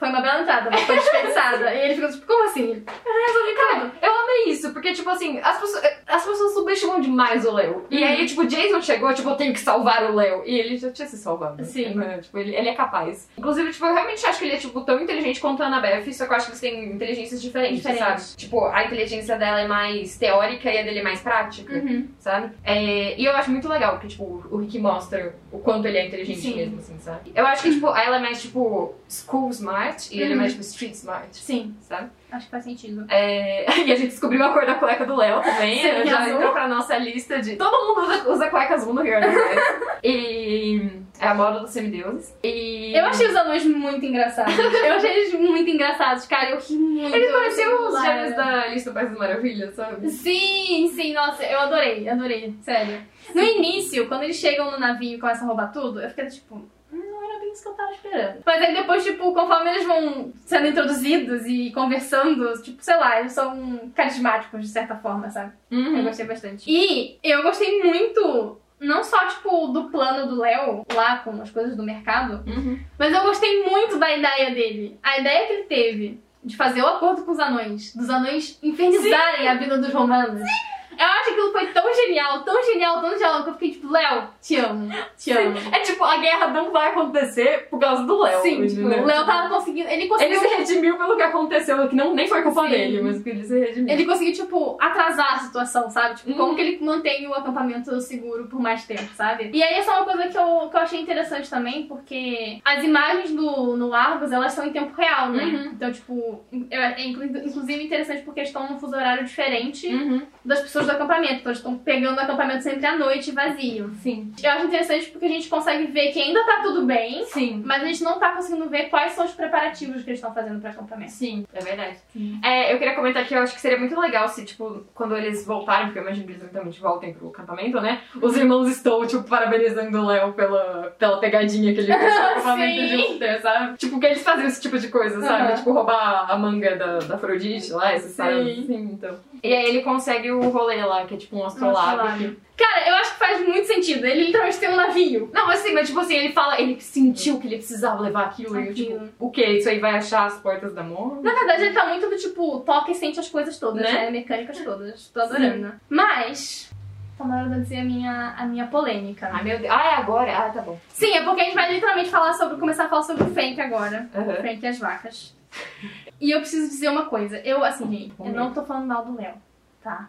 Foi uma bela entrada, mas foi desperdiçada. e ele fica, tipo, como assim? Eu resolvi tudo. Eu amei isso, porque, tipo assim, as pessoas, as pessoas subestimam demais o Léo. E Uhum. aí, tipo, Jason chegou, tipo, eu tenho que salvar o Léo. E ele já tinha se salvado. Sim. Né? Tipo, ele, ele é capaz. Inclusive, tipo, eu realmente acho que ele é, tipo, tão inteligente quanto a Annabeth, só que eu acho que eles têm inteligências diferentes, Diferentes. sabe? Tipo, a inteligência dela é mais teórica e a dele é mais prática. Uhum. Sabe? É, e eu acho muito legal que, tipo, o Rick mostra o quanto ele é inteligente Sim. mesmo, assim, sabe? Eu acho que, tipo, ela é mais, tipo, school smart e ele é Uhum. mais, tipo, street smart, Sim, sabe? acho que faz sentido. É, e a gente descobriu a cor da cueca do Léo também. Sim, já azul. entrou pra nossa lista de. Todo mundo usa, usa cueca azul no Rio Sul. E é a moda dos semideuses. E. Eu achei os anões muito engraçados. Eu achei eles muito engraçados, cara. Eu ri muito. Eles pareciam os gêmeos da lista do País das Maravilhas, sabe? Sim, sim, nossa, eu adorei, adorei, sério. No início, quando eles chegam no navio e começam a roubar tudo, eu fiquei tipo, "Hum, não era bem isso que eu tava esperando. Mas aí depois, tipo, conforme eles vão sendo introduzidos e conversando, tipo, sei lá, eles são carismáticos de certa forma, sabe? Eu Uhum. gostei bastante. E eu gostei muito, não só, tipo, do plano do Léo lá com as coisas do mercado, Uhum. mas eu gostei muito da ideia dele. A ideia que ele teve de fazer o acordo com os anões, dos anões infernizarem a vida dos romanos. Eu acho que aquilo foi tão genial, tão genial, tão genial, que eu fiquei tipo, Léo, te amo, te amo. É tipo, a guerra não vai acontecer por causa do Léo. Sim, tipo, entendeu? o Léo tava conseguindo. Ele Ele conseguiu. se redimiu pelo que aconteceu, que não, nem foi culpa Sim. dele, mas que ele se redimiu. Ele conseguiu, tipo, atrasar a situação, sabe? Tipo, Uhum. como que ele mantém o acampamento seguro por mais tempo, sabe? E aí, essa é uma coisa que eu, que eu achei interessante também, porque as imagens do, no Argos, elas são em tempo real, né? Uhum. Então, tipo, é, é inclu- inclusive interessante porque eles estão num fuso horário diferente Uhum. das pessoas do acampamento. Então, eles estão pegando o acampamento sempre à noite vazio. Sim. Eu acho interessante porque a gente consegue ver que ainda tá tudo bem, Sim. mas a gente não tá conseguindo ver quais são os preparativos que eles estão fazendo pra acampamento. Sim, é verdade. Sim. É, eu queria comentar que eu acho que seria muito legal se, tipo, quando eles voltarem, porque eu imagino que eles eventualmente voltem pro acampamento, né? Os irmãos estão, tipo, parabenizando o Léo pela, pela pegadinha que ele fez no acampamento Sim. junto, sabe? Tipo, que eles faziam esse tipo de coisa, sabe? Aham. Tipo, roubar a manga da, da Afrodite lá, essas Sim. assim, então. E aí ele consegue o rolê lá, que é tipo um astrolábio. Cara, eu acho que faz muito sentido. Ele literalmente tem um navio. Não, assim, mas tipo assim, ele fala, ele sentiu que ele precisava levar aquilo. E eu, tipo, o quê? Isso aí vai achar as portas da morte? Na verdade, ele tá muito do tipo, toca e sente as coisas todas, Né? né? Mecânicas todas. Tô adorando. Mas, tá na hora de dizer a minha, a minha polêmica. Ai, meu Deus. Ah, é agora? Ah, tá bom. Sim, é porque a gente vai literalmente falar sobre, começar a falar sobre o Frank agora. Aham. Frank e as vacas. E eu preciso dizer uma coisa. Eu, assim, gente, eu não tô falando mal do Léo, tá?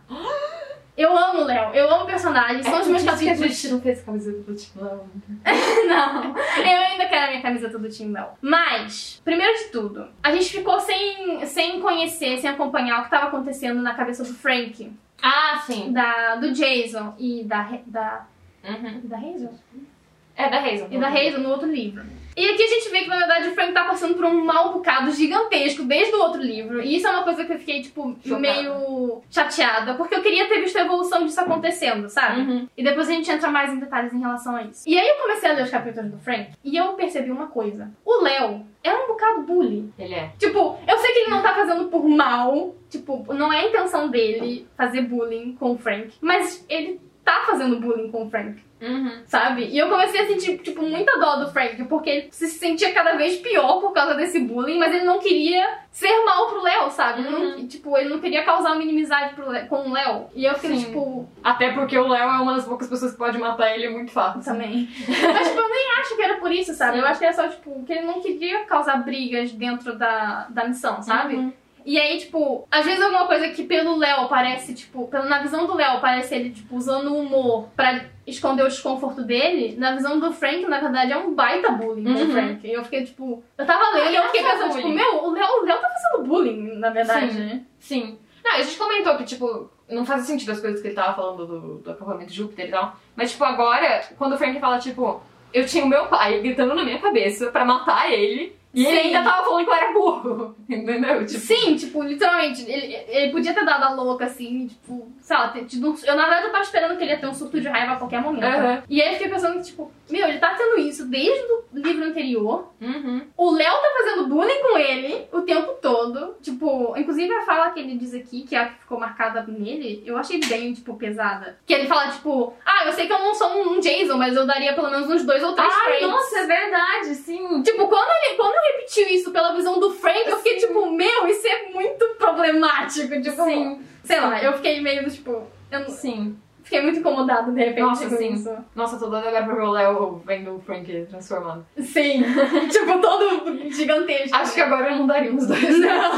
Eu amo o Léo, eu amo o personagem, são os meus É que a gente não fez camiseta do Timão. Não, eu ainda quero a minha camiseta do Team Bell. Mas, primeiro de tudo, a gente ficou sem, sem conhecer, sem acompanhar o que estava acontecendo na cabeça do Frank, Ah, sim. da, do Jason e da, da, Uhum. da Hazel? É da Hazel. E da Hazel no outro livro. E aqui a gente vê que, na verdade, o Frank tá passando por um mal bocado gigantesco desde o outro livro. E isso é uma coisa que eu fiquei, tipo, Chocada. meio chateada. Porque eu queria ter visto a evolução disso acontecendo, sabe? Uhum. E depois a gente entra mais em detalhes em relação a isso. E aí eu comecei a ler os capítulos do Frank e eu percebi uma coisa. O Léo é um bocado bully. Ele é. Tipo, eu sei que ele não tá fazendo por mal. Tipo, não é a intenção dele fazer bullying com o Frank. Mas ele tá fazendo bullying com o Frank. Uhum. Sabe? E eu comecei a sentir, tipo, muita dó do Frank, porque ele se sentia cada vez pior por causa desse bullying, mas ele não queria ser mal pro Léo, sabe? Ele não- Uhum. tipo, ele não queria causar uma inimizade pro Léo- com o Léo. E eu fiquei, Sim. tipo, Até porque o Léo é uma das poucas pessoas que pode matar ele muito fácil. também. Mas, tipo, eu nem acho que era por isso, sabe? Eu acho que era só, tipo, que ele não queria causar brigas dentro da, da missão, sabe? Uhum. E aí, tipo, às vezes alguma coisa que pelo Léo parece, tipo, na visão do Léo parece ele, tipo, usando o humor pra esconder o desconforto dele, na visão do Frank, na verdade, é um baita bullying com Uhum. Frank. E eu fiquei, tipo, eu tava lendo e eu fiquei é só pensando, tipo, bullying. meu, o Léo, o Léo tá fazendo bullying, na verdade. Sim. Sim. Não, a gente comentou que, tipo, não faz sentido as coisas que ele tava falando do, do acampamento de Júpiter e tal. Mas, tipo, agora, quando o Frank fala, tipo, eu tinha o meu pai gritando na minha cabeça pra matar ele, e ele ainda tava falando que eu era burro. Entendeu? Tipo, Sim, tipo, literalmente, ele, ele podia ter dado a louca, assim, tipo, sei lá, ter tido um, Eu, na verdade, eu tava esperando que ele ia ter um surto de raiva a qualquer momento. Aham. E aí eu fiquei pensando, tipo, meu, ele tá tendo isso desde o livro anterior. Uhum. O Léo tá fazendo bullying com ele o tempo todo. Tipo, inclusive a fala que ele diz aqui, que é a que ficou marcada nele, eu achei bem, tipo, pesada. Que ele fala, tipo, ah, eu sei que eu não sou um Jason, mas eu daria pelo menos uns dois ou três Ai, frames. nossa, é verdade, sim. Tipo, quando ele quando repetiu isso pela visão do Frank, eu fiquei Sim. tipo, meu, isso é muito problemático. Tipo, Sim. sei lá, eu fiquei meio, tipo, eu não- Sim. fiquei muito incomodada de repente Nossa, com sim. isso. Nossa, tô doida agora pra ver o Léo vendo o Frank transformado. Sim, tipo, todo gigantesco. Acho que agora eu não daria os dois. Não.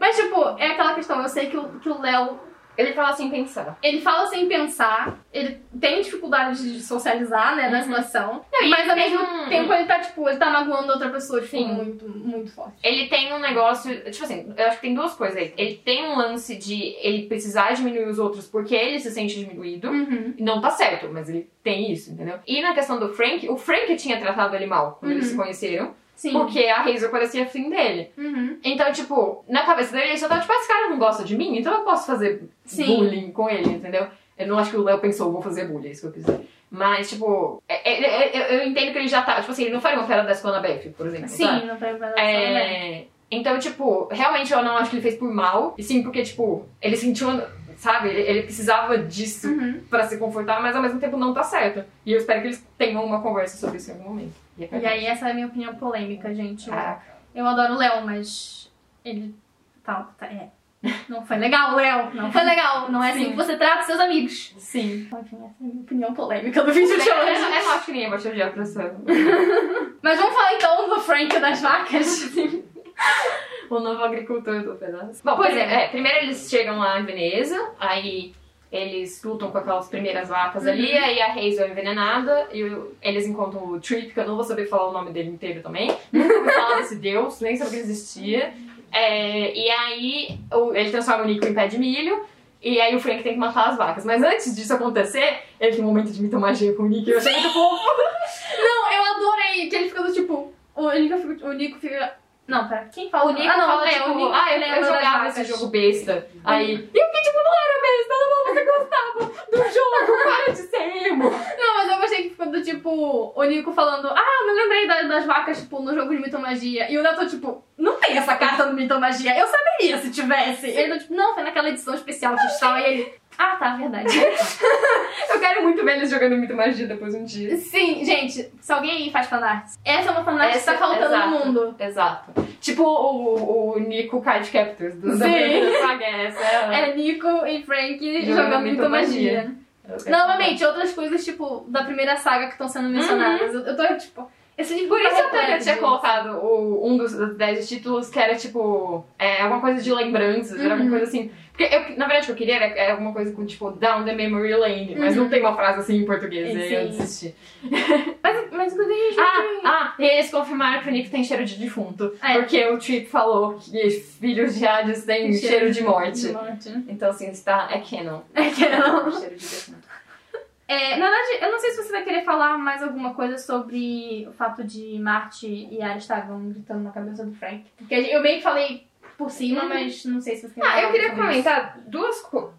Mas, tipo, é aquela questão, eu sei que o, que o Léo, Ele fala sem pensar. ele fala sem pensar, ele tem dificuldade de socializar, né, na Uhum. situação. Não, mas ao mesmo um- tempo ele tá, tipo, ele tá magoando outra pessoa, tipo, Sim. muito, muito forte. Ele tem um negócio. Tipo assim, eu acho que tem duas coisas aí. Ele tem um lance de ele precisar diminuir os outros porque ele se sente diminuído. Uhum. E Não tá certo, mas ele tem isso, entendeu? E na questão do Frank, o Frank tinha tratado ele mal quando eles Uhum. se conheceram. Sim. Porque a Hazel parecia afim dele. Uhum. Então, tipo, na cabeça dele ele só tava tipo, "Ah, esse cara não gosta de mim, então eu posso fazer Sim. bullying com ele, entendeu? Eu não acho que o Léo pensou, vou fazer bullying, é isso que eu quis dizer. Mas, tipo, é- é- é- eu entendo que ele já tá. Tipo assim, ele não faria uma fera dessa com a Annabeth, por exemplo. Sim, sabe? não foi pra é... É, Então, tipo, realmente eu não acho que ele fez por mal, e sim porque, tipo, ele sentiu, sabe, ele, precisava disso Uhum. pra se confortar, mas ao mesmo tempo não tá certo. E eu espero que eles tenham uma conversa sobre isso em algum momento. E, é E aí, essa é a minha opinião polêmica, gente. Eu, Caraca. eu adoro o Léo, mas ele. Tá, tá, é. Não foi legal, Léo. Não foi legal. Não é assim Sim. que você trata seus amigos. Sim. Enfim, essa é a minha opinião polêmica do vídeo de Eu, eu, hoje. eu não acho que ninguém vai te odiar essa. Mas vamos falar então do Frank das vacas. O novo agricultor do pedaço. Bom, Pois pois é. Primeiro eles chegam lá em Veneza, aí eles lutam com aquelas primeiras vacas ali, aí a Hazel é envenenada, e eles encontram o Trip, que eu não vou saber falar o nome dele inteiro também. Nunca ouvi falar desse deus, nem sabia que existia. É, e aí ele transforma o Nico em pé de milho. E aí o Frank tem que matar as vacas. Mas antes disso acontecer, ele tem um momento de mitomagia com o Nick. Eu achei muito fofo. Não, eu adorei que ele fica do tipo. O Nico fica. O Nico fica Não, pera. Quem fala? O Nico ah, não, fala, é, tipo, o Nico ah, eu, eu das jogava esse jogo besta. Aí, e eu fiquei tipo, não era besta, não, você gostava do jogo, para de ser emo. Não, mas eu gostei que ficou do tipo, o Nico falando, ah, eu me lembrei da- das vacas, tipo, no jogo de mitomagia. E o Neto, tipo, não tem essa carta no mitomagia. Eu saberia se tivesse. Ele, tipo, não, foi naquela edição especial de Stal. E ele, Ah, tá, verdade. Eu quero muito ver eles jogando muito magia depois um dia. Sim, gente, se alguém aí faz fanart, essa é uma fanart que tá faltando exato. no mundo. Exato. Tipo o, o Nico Card Captors do Sim. primeira saga. Essa é, É Nico e Frank Jogando jogando magia. Novamente, outras coisas, tipo, da primeira saga que estão sendo mencionadas. Eu, eu tô, tipo, esse Por tá isso até que eu tinha colocado o- um dos, dos 10 títulos que era tipo. É, alguma coisa de lembranças, era alguma Uhum. coisa assim. Porque eu, na verdade o que eu queria era, era alguma coisa com tipo Down the Memory Lane, mas não tem uma frase assim em português, eu desisti. Mas, mas inclusive, a gente Ah, ah, e eles confirmaram que o Nick tem cheiro de defunto. É. Porque o Trip falou que filhos de Hades têm cheiro, de morte. De morte. Então assim, está. É canon. É que não. cheiro de defunto. É, na verdade, eu não sei se você vai querer falar mais alguma coisa sobre o fato de Marte e Ares estavam gritando na cabeça do Frank. Porque eu meio que falei por cima, Uhum. mas não sei se você quer Ah, eu queria comentar duas coisas.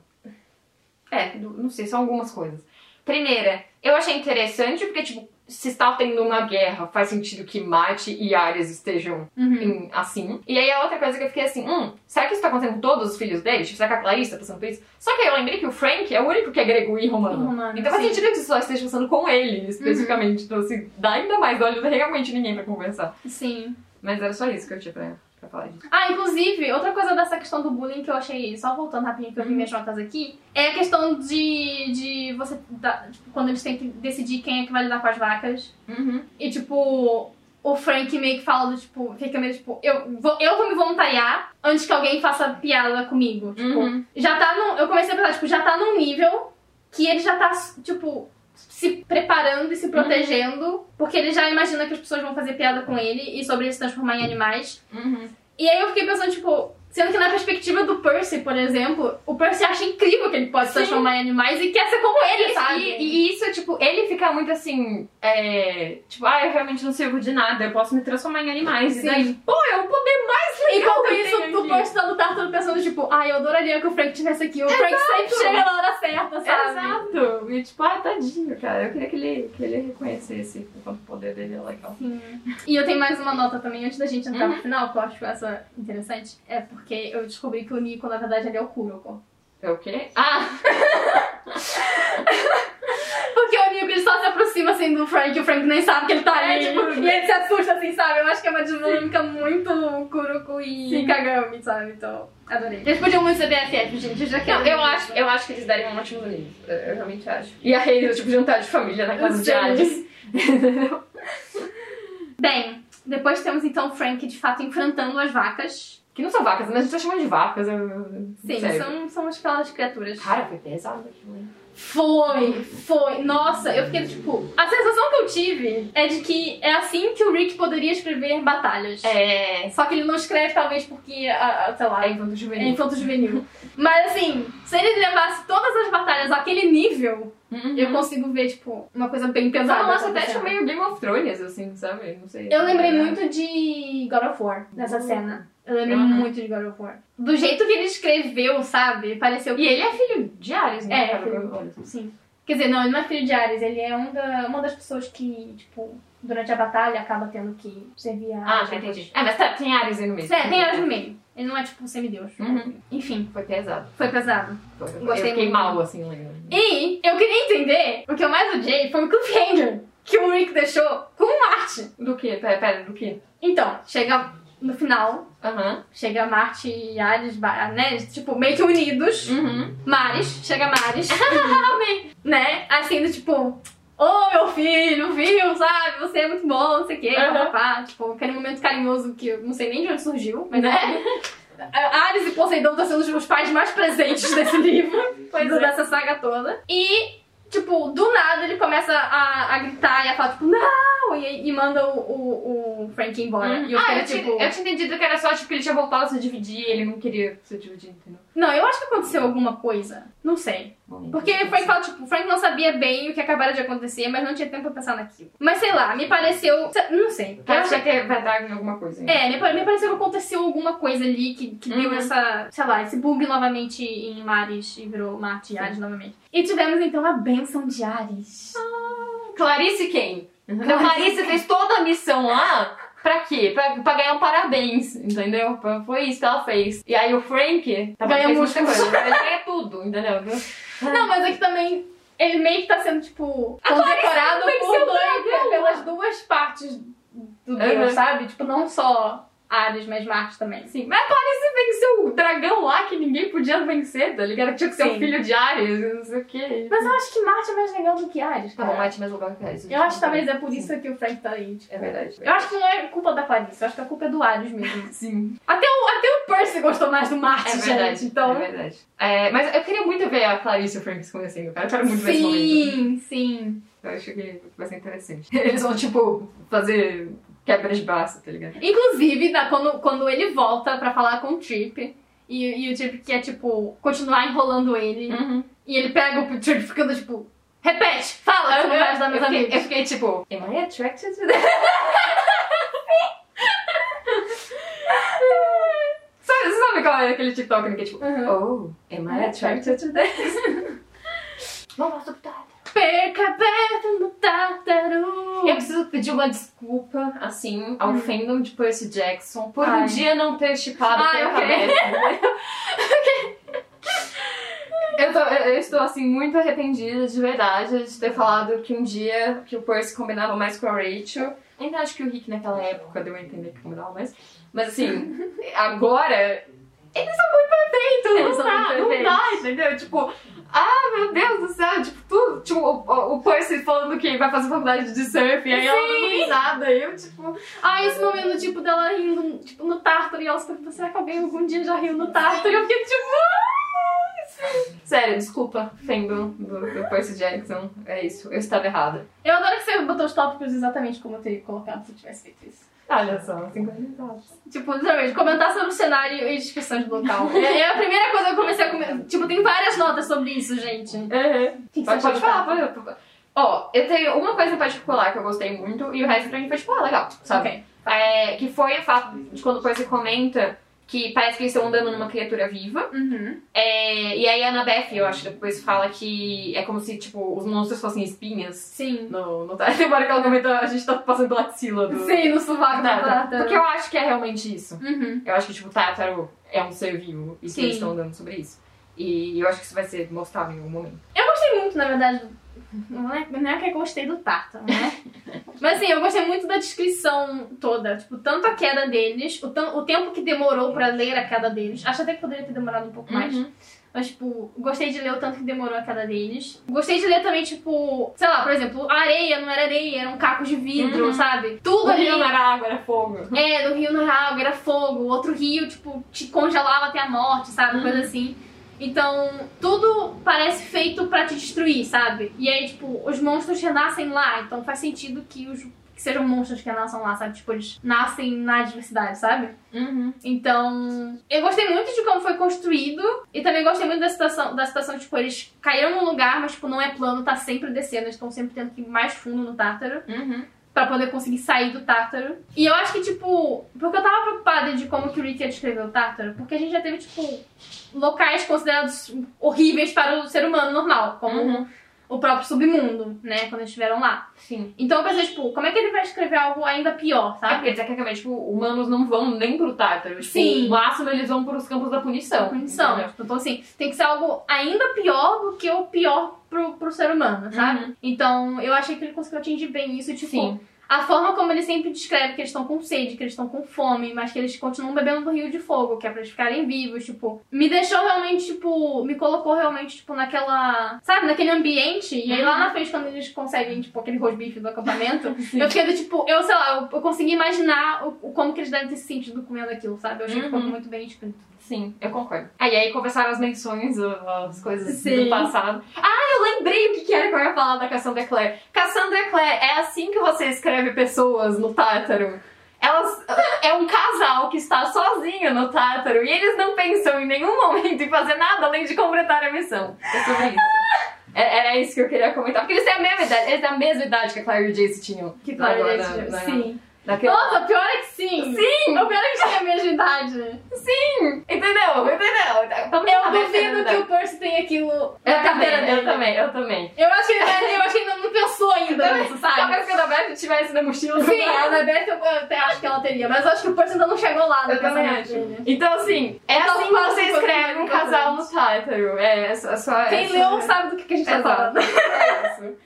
É, não sei, são algumas coisas. Primeira, eu achei interessante porque, tipo, se está tendo uma guerra, faz sentido que Marte e Ares estejam. Uhum. em- assim. E aí a outra coisa que eu fiquei assim, hum, será que isso tá acontecendo com todos os filhos dele? Tipo, será que a Clarice tá passando por isso? Só que aí eu lembrei que o Frank é o único que é grego e romano. Romano, Então faz sim. sentido que isso só esteja passando com ele, especificamente. Então, assim, dá ainda mais olhos, realmente ninguém pra conversar. Sim. Mas era só isso que eu tinha pra, pra. Ah, inclusive, outra coisa dessa questão do bullying que eu achei, só voltando rapidinho que eu vi Uhum. minhas notas aqui, é a questão de, de você, dar- tipo, quando eles têm que decidir quem é que vai lidar com as vacas. Uhum. E, tipo, o Frank meio que fala do, tipo, fica meio, tipo, eu vou, eu vou me voluntariar antes que alguém faça piada comigo. Tipo, Uhum. já tá no, eu comecei a pensar, tipo, já tá num nível que ele já tá, tipo, se preparando e se protegendo, porque ele já imagina que as pessoas vão fazer piada com ele e sobre ele se transformar em animais. Uhum. E aí eu fiquei pensando, tipo, sendo que na perspectiva do Percy, por exemplo, o Percy acha incrível que ele pode se transformar em animais e quer ser como ele, E- sabe? E, e isso, tipo, ele fica muito assim, é, tipo, ah, eu realmente não sirvo de nada, eu posso me transformar em animais. Sim. E daí, pô, é o poder mais legal que eu isso, o. Percy tá no Tártaro pensando, tipo, ai, eu adoraria que o Frank tivesse aqui. O Frank sempre chega na hora certa, sabe? Exato. E tipo, ah, tadinho, cara. Eu queria que ele, que ele reconhecesse o quanto o poder dele é legal. Sim. E eu tenho mais uma nota também, antes da gente entrar Uhum. no final, que eu acho essa interessante. É porque eu descobri que o Nico, na verdade, ele é o Kuroko. É o quê? Ah! Porque o Nico ele só se aproxima assim do Frank e o Frank nem sabe que ele tá É, ali. tipo, e ele se assusta assim, sabe? Eu acho que é uma dinâmica muito Kuroko e Sim. Kagami, sabe? Então, adorei. Eles podiam muito ser BFF, gente. Eu já quero. Não, eu acho, eu acho que eles dariam um ótimo livro. Eu, realmente acho. E a Hazel, tipo, jantar de família na casa de Sim. Hades. Bem, depois temos então o Frank de fato enfrentando as vacas. Que não são vacas, mas a gente tá chamando de vacas. Eu, eu- Sim, sério. são, são aquelas criaturas. Cara, foi pesado aquilo, hein? Foi, foi. Nossa, eu fiquei tipo. A sensação que eu tive é de que é assim que o Rick poderia escrever batalhas. É. Só que ele não escreve, talvez, porque, ah, ah, sei lá, É infanto é juvenil. infanto juvenil. Mas assim, se ele levasse todas as batalhas àquele nível, Uhum. eu consigo ver, tipo, uma coisa bem pesada. nossa, até tipo meio Game of Thrones, assim, sabe? Não sei. Eu lembrei É. muito de God of War nessa cena. Eu lembrei Uhum. muito de God of War. Do jeito que ele escreveu, sabe? Pareceu que. E ele é filho de Ares, né? É, cara? filho. Sim. Quer dizer, não, ele não é filho de Ares, ele é um da, uma das pessoas que, tipo, durante a batalha acaba tendo que servir a. Ah, já entendi. É, mas tá, tem Ares aí no meio. É, tem Ares no meio. Ele não é, tipo, um semideus. Uhum. Enfim, Foi pesado. foi pesado. Foi. Gostei eu fiquei muito. mal, assim, lendo. E eu queria entender, o que eu mais odiei foi o cliffhanger que o Rick deixou com o Marte. Do que? Pera, pera, do que? Então, chega no final, Aham. chega Marte e Ares, né? Tipo, meio que unidos. Uhum. Mares, chega Mares. né? Assim, do tipo, ô meu filho, viu, sabe? Você é muito bom, não sei o quê, papapá. Tipo, aquele momento carinhoso que eu não sei nem de onde surgiu, mas Né? A- Ares e Poseidon estão sendo os pais mais presentes desse livro, Pois é. dessa saga toda. E, tipo, do nada ele começa a, a gritar e a falar, tipo, não! E, e manda o, o, o Frank embora. E eu ah, fiquei, eu, tipo. tinha, eu tinha entendido que era só, tipo, que ele tinha voltado a se dividir e ele não queria se dividir, entendeu? Não, eu acho que aconteceu alguma coisa. Não sei. Bom, Porque o Frank fala, tipo, o Frank não sabia bem o que acabara de acontecer, mas não tinha tempo pra pensar naquilo. Mas sei lá, me pareceu. Não sei. Eu- achar que vai dar em alguma coisa. hein? É, me, me pareceu que aconteceu alguma coisa ali que, que deu Uhum. essa, sei lá, esse bug novamente em Mares e virou Marte e Ares novamente. E tivemos então a benção de Ares. Clarice quem? Então, Clarice fez toda a missão lá pra quê? Pra, pra ganhar um parabéns, entendeu? Foi isso que ela fez. E aí o Frank também Ganha muita coisa. Ele ganha tudo, entendeu? Não, mas é que também ele meio que tá sendo, tipo, condecorado por dois, pelas duas partes do Deus, Uhum. sabe? Tipo, não só Ares, mas Marte também. Sim, mas a Clarice venceu o dragão lá que ninguém podia vencer, tá ligado? Tinha que ser Sim. o filho de Ares, não sei o quê. Mas eu acho que Marte é mais legal do que Ares, Tá bom, Mate mais lugar que Ares. Eu acho que talvez é por isso que o Frank tá aí. tipo. É verdade. Eu acho que não é culpa da Clarice, eu acho que a culpa é do Ares mesmo. Sim. Até o, até o Percy gostou mais do Marte, É verdade. gente. Então. É verdade. É, mas eu queria muito ver a Clarice e o Frank se conhecendo, cara. Eu quero muito ver esse momento. Sim, sim. Eu acho que vai ser interessante. Eles vão, tipo, fazer quebra de braço, tá ligado? Inclusive, na- quando, quando ele volta pra falar com o Trip, e, e o Trip quer, tipo, continuar enrolando ele, Uhum. e ele pega o Trip ficando, tipo, repete, fala, você não vai ajudar meus eu, fiquei, eu amigos. fiquei tipo, am I attracted to that? sabe, você sabe qual é aquele TikTok que é tipo, Uhum. oh, am I attracted to this? Vamos pro Tártaro. Perca perto no Tártaro. Eu preciso pedir uma desculpa, assim, ao fandom de Percy Jackson por Ai. um dia não ter chipado Ai, pela ok. cabeça. Eu, tô- eu estou, assim, muito arrependida de verdade de ter falado que um dia que o Percy combinava mais com a Rachel. Ainda acho que o Rick naquela época deu a entender que combinava mais. Mas assim, agora eles são muito perfeitos. Eles não são dá, muito não perfeitos. dá, entendeu? Tipo, ah, meu Deus do céu, tipo, tudo. Tipo, o, o Percy falando que vai fazer faculdade de surf, e aí ela não Sim. nada. E eu, tipo, Ah, esse momento, tipo, dela rindo, tipo, no Tártaro, e ela se pergunta, será que alguém algum dia já riu no Tártaro? E eu fiquei, tipo, sério, desculpa, fandom do, do Percy Jackson. É isso, eu estava errada. Eu adoro que você botou os tópicos exatamente como eu teria colocado se eu tivesse feito isso. Olha só, sincronizados. Tipo, literalmente, comentar sobre o cenário e descrição de local. é, é a primeira coisa que eu comecei a comentar. Tipo, tem várias notas sobre isso, gente. O que, que você Pode, pode falar, pode falar. Ó, eu tenho uma coisa em particular que eu gostei muito e o resto pra mim foi tipo, ah, legal, sabe? Ok. É, que foi o fato de quando o Percy comenta que parece que eles estão andando numa criatura viva. Uhum. É, e aí a Annabeth, eu acho, depois fala que é como se, tipo, os monstros fossem espinhas. Sim. No, no... Hora que ela comenta, a gente tá passando pela axila do... Sim, no sovaco da. Tártaro. Porque eu acho que é realmente isso. Uhum. Eu acho que, tipo, o Tártaro é um ser vivo e que eles estão andando sobre isso. E eu acho que isso vai ser mostrado em algum momento. Eu gostei muito, na verdade. Não é, não é que eu gostei do Tártaro, né? Mas assim, eu gostei muito da descrição toda. Tipo, tanto a queda deles, o, o tempo que demorou pra ler a queda deles. Acho até que poderia ter demorado um pouco mais. Uhum. Mas, tipo, gostei de ler o tanto que demorou a queda deles. Gostei de ler também, tipo, sei lá, por exemplo, a areia não era areia, eram cacos de vidro, Uhum. sabe? Tudo O ali. rio não era água, era fogo. É, no rio não era água, era fogo. Outro rio, tipo, te congelava até a morte, sabe? Uhum. Coisa assim. Então, tudo parece feito pra te destruir, sabe? E aí, tipo, os monstros renascem lá. Então faz sentido que os que sejam monstros que renasçam lá, sabe? Tipo, eles nascem na adversidade, sabe? Uhum. Então, eu gostei muito de como foi construído e também gostei muito da situação, da situação tipo, eles caíram num lugar, mas tipo, não é plano, tá sempre descendo, eles estão sempre tendo que ir mais fundo no Tártaro Uhum. Pra poder conseguir sair do Tártaro. E eu acho que, tipo, porque eu tava preocupada de como que o Rick ia descrever o Tártaro, porque a gente já teve, tipo, locais considerados horríveis para o ser humano normal, como Uhum. O próprio submundo, né, quando eles estiveram lá. Sim. Então eu pensei, tipo, como é que ele vai escrever algo ainda pior, sabe? porque tecnicamente, tipo, humanos não vão nem pro Tártaro. Tipo, Sim. No máximo eles vão pros campos da punição. punição. entendeu? Então, assim, tem que ser algo ainda pior do que o pior pro, pro ser humano, sabe? Uhum. Então, eu achei que ele conseguiu atingir bem isso, tipo, Sim. A forma como ele sempre descreve que eles estão com sede, que eles estão com fome, mas que eles continuam bebendo do rio de fogo, que é pra eles ficarem vivos, tipo, me deixou realmente, tipo, me colocou realmente, tipo, naquela, sabe, naquele ambiente, e aí lá Uhum. na frente, quando eles conseguem, tipo, aquele rosbife do acampamento, eu fiquei tipo, eu sei lá, eu, eu consegui imaginar o, como que eles devem ter se sentido comendo aquilo, sabe? Eu achei que ficou Uhum. muito bem escrito. Sim, eu concordo. Ah, e aí começaram as menções, as coisas Sim. do passado. Ah, eu lembrei o que que era que eu ia falar da Cassandra Clare. Cassandra Clare, é assim que você escreve pessoas no Tártaro. Elas é um casal que está sozinho no Tártaro e eles não pensam em nenhum momento em fazer nada além de completar a missão. É sobre isso. Era isso que eu queria comentar. Porque eles têm a mesma idade, eles têm a mesma idade que a Claire e o Jace tinham. Que na- gente, na- sim. Daquela... Nossa, pior é que sim. Sim! O pior é que Sim! Entendeu? Entendeu? Menos Eu duvido que o. Percy tenha aquilo Eu na também, dele. eu também, eu também. Eu acho que ele, eu acho que ele não pensou ainda nisso, sabe? Talvez que a Beth tivesse na mochila. Sim, a Annabeth eu até acho que ela teria, mas eu acho que o Percy ainda não chegou lá no Eu também pensamento acho. dele. Então, assim, é Então, assim que fala você um escreve um casal no. Tártaro. É, é só... é só- Quem é só- leu sabe do que, que a gente tá Exato. falando. É isso.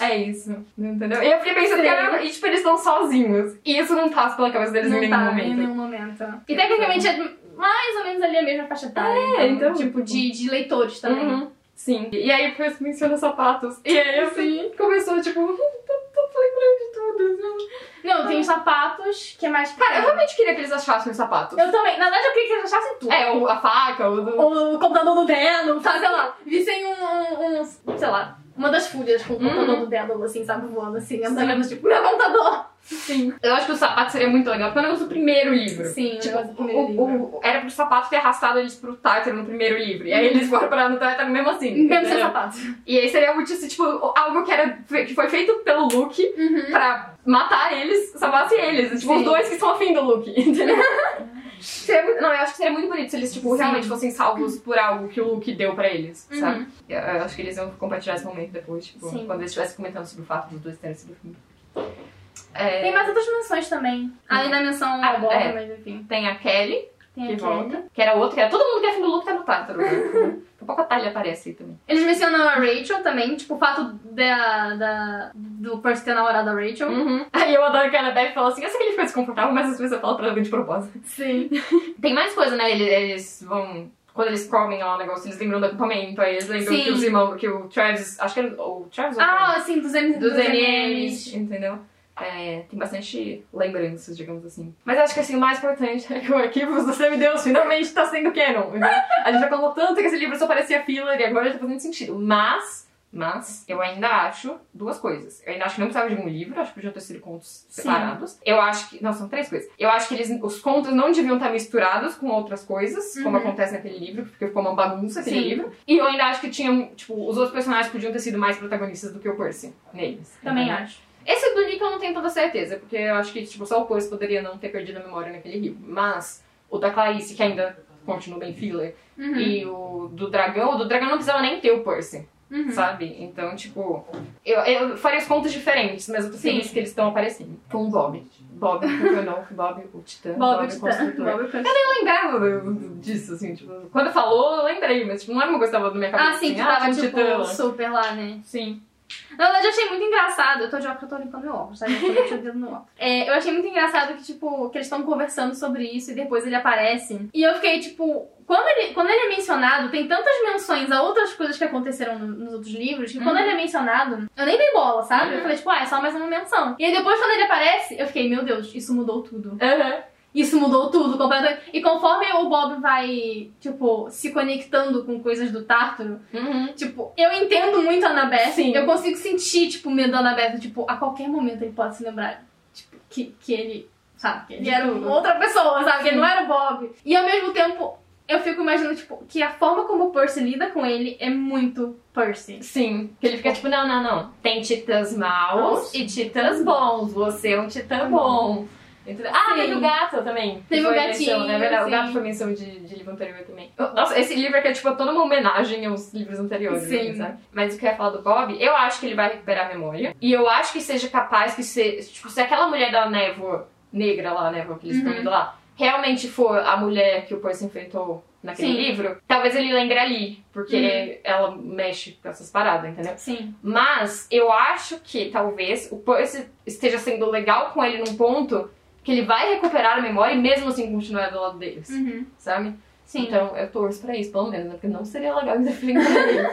É isso. Entendeu? E eu fiquei pensando, Sim. cara, e tipo, eles estão sozinhos. E isso não passa pela cabeça deles em Não nenhum tá, momento. em nenhum momento. E tecnicamente é mais ou menos ali a mesma faixa etária. É, então, Tipo, de, de leitores também. Uhum. Sim. E aí menciona sapatos. E aí assim, começou, tipo, tô, tô lembrando de tudo. assim. Não, tem os sapatos, que é mais... Cara, eu realmente queria que eles achassem os sapatos. Eu também. Na verdade, eu queria que eles achassem tudo. É, a faca, o do... O computador do Dedo, sabe? Sei lá. Vissem um, um, um- sei lá, uma das folhas com o computador Uhum. do Dedo, assim, sabe? Voando assim, andando, tipo, meu computador! Sim. Eu acho que o sapato seria muito legal, porque é o negócio do primeiro livro. Sim, o Tipo, do primeiro o- livro. o- era pro sapato ter arrastado eles pro Tártaro no primeiro livro. E aí eles foram parar no Tártaro mesmo assim. Mesmo sem sapato. E aí seria útil se, tipo, algo que, era, que foi feito pelo Luke Uhum. pra matar eles, salvasse eles. Tipo, Sim. os dois que são afim do Luke, entendeu? Seria não, eu acho que seria muito bonito se eles, tipo, Sim. realmente fossem salvos por algo que o Luke deu pra eles, Uhum. sabe? Eu, eu acho que eles iam compartilhar esse momento depois, tipo, Sim. quando eles estivessem comentando sobre o fato dos dois terem sido afim. É, Tem mais outras menções também. Além da menção Bob, é. mas enfim. tem a Kelly, Tem que volta, Kelly. que era outra, que era todo mundo que é afim do Luke tá no Tártaro. né? Daqui a pouco a Talia aparece aí também. Eles mencionam a Rachel também, tipo, o fato da, da, do Percy ter namorado a Rachel. Uhum. Aí eu adoro que a Annabeth fala assim, eu sei que ele ficou desconfortável, mas às vezes eu falo pra ela de propósito. Sim. Tem mais coisa, né? Eles, eles vão. Quando eles comem lá o negócio, eles lembram do acampamento, aí eles lembram Sim. que os irmãos, que o Travis. Acho que era o Travis ou o Ah, sim, dos, M Travis? dos MMs. NMs, entendeu? É, tem bastante lembranças, digamos assim. Mas acho que assim, o mais importante é que o Arquivos do Semideus finalmente tá sendo canon. entendeu? A gente já falou tanto que esse livro só parecia filler e agora já tá fazendo sentido. Mas, mas, eu ainda acho duas coisas. Eu ainda acho que não precisava de um livro, acho que podiam ter sido contos Sim. separados. Eu acho que. Não, são três coisas. Eu acho que eles, os contos não deviam estar misturados com outras coisas, como Uhum. acontece naquele livro, porque ficou uma bagunça aquele Sim. livro. E eu ainda acho que tinham, tipo, os outros personagens podiam ter sido mais protagonistas do que o Percy neles. Também entendeu? acho. Esse do Nick eu não tenho toda certeza, porque eu acho que tipo, só o Percy poderia não ter perdido a memória naquele livro. Mas o da Clarice, que ainda continua bem filler, Uhum. e o do Dragão, o do Dragão não precisava nem ter o Percy, Uhum. sabe? Então, tipo, eu, eu faria os contos diferentes, mas eu tô Sim. feliz que eles estão aparecendo. Com o Bob. Bob, porque eu não, Bob, o Titã, Bob, o Titã. construtor. Bob o Titã. Eu nem lembrava disso, assim, tipo, quando falou, eu lembrei, mas tipo, não era uma coisa que tava na minha cabeça. Ah, sim, assim, que ah, tava, um tipo, Titã super lá, né? Sim. Na verdade, eu achei muito engraçado. Eu tô de óculos, eu tô limpando meu óculos, sabe? Eu tô o dedo no óculos. É, eu achei muito engraçado que, tipo, que eles estão conversando sobre isso e depois ele aparece. E eu fiquei, tipo, quando ele, quando ele é mencionado, tem tantas menções a outras coisas que aconteceram no- nos outros livros, que quando Uhum. ele é mencionado, eu nem dei bola, sabe? Eu Uhum. falei, tipo, ah, é só mais uma menção. E aí depois, quando ele aparece, eu fiquei, meu Deus, isso mudou tudo. Aham. Isso mudou tudo completamente. E conforme o Bob vai, tipo, se conectando com coisas do Tártaro, Uhum. Tipo, eu entendo muito a Annabeth. Sim. Eu consigo sentir, tipo, o medo da Annabeth. Tipo, a qualquer momento ele pode se lembrar, tipo, que, que ele, sabe, que ele era outra pessoa, sabe? Que ele Sim. não era o Bob. E ao mesmo tempo, eu fico imaginando, tipo, que a forma como o Percy lida com ele é muito Percy. Sim, que ele fica tipo, não, não, não. Tem titãs maus Maus. e titãs bons. Você é um titã bom. Ah, Sim. teve o gato também. Teve o gatinho, menção, né? Verdade, sim. o gato foi menção de, de livro anterior também. Nossa, esse livro aqui é tipo toda uma homenagem aos livros anteriores, Sim. assim, sabe? Mas o que eu ia falar do Bob, eu acho que ele vai recuperar a memória. E eu acho que seja capaz que se, tipo, se aquela mulher da névoa negra lá, a névoa que eles estão Uhum. indo lá, realmente for a mulher que o Percy enfrentou naquele Sim. livro, talvez ele lembre ali, porque ela mexe com essas paradas, entendeu? Sim. Mas eu acho que talvez o Percy esteja sendo legal com ele num ponto que ele vai recuperar a memória e mesmo assim continuar do lado deles, Uhum. sabe? Sim. Então eu torço pra isso, pelo menos, né? Porque não seria legal eles enfrentarem ele.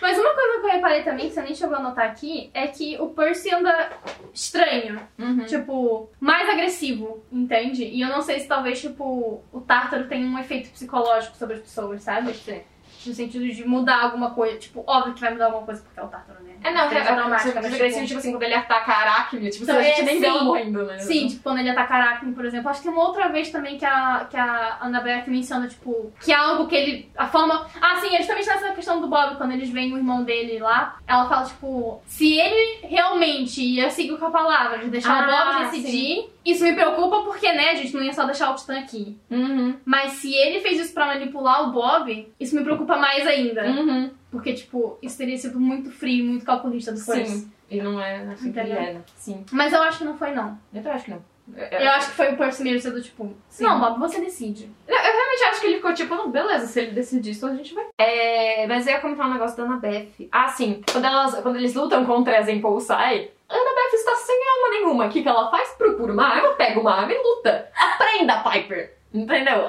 Mas uma coisa que eu reparei também, que você nem chegou a notar aqui, é que o Percy anda estranho. Uhum. tipo, mais agressivo, entende? E eu não sei se talvez, tipo, o Tártaro tem um efeito psicológico sobre as pessoas, sabe? Sim. No sentido de mudar alguma coisa. Tipo, óbvio que vai mudar alguma coisa porque é o Tártaro, né? É, não, é, da é, traumática, é, mas, agressivo, tipo, tipo assim, quando ele ataca a Aracne, tipo, Então, a gente é, nem vê ela sim. morrendo, né? Sim, tipo, quando ele ataca Aracne, por exemplo. Acho que tem uma outra vez também que a, que a Annabeth menciona, tipo, que é algo que ele. A forma. Ah, sim, é justamente nessa questão do Bob, quando eles veem o irmão dele lá. Ela fala, tipo, se ele realmente ia seguir com a palavra, de deixar o Ah, Bob decidir, Isso me preocupa porque, né, a gente não ia só deixar o Titã aqui. Uhum. Mas se ele fez isso pra manipular o Bob, isso me preocupa mais ainda. Uhum. Porque, tipo, isso teria sido muito frio, muito calculista do Percy. Sim. E não é assim que é, né? Sim. Mas eu acho que não foi, não. Eu acho que não. Eu, Eu acho que foi o Percy mesmo sendo, tipo, Sim. não, Bob, você decide. eu realmente acho que ele ficou tipo, não, beleza, se ele decidir isso, a gente vai. É, mas eu ia comentar um negócio da Annabeth. Ah, sim. Quando, elas, quando eles lutam contra as Impulsai, a Annabeth está sem arma nenhuma. O que, que ela faz? Procura uma arma, pega uma arma e luta. Aprenda, Piper. Entendeu?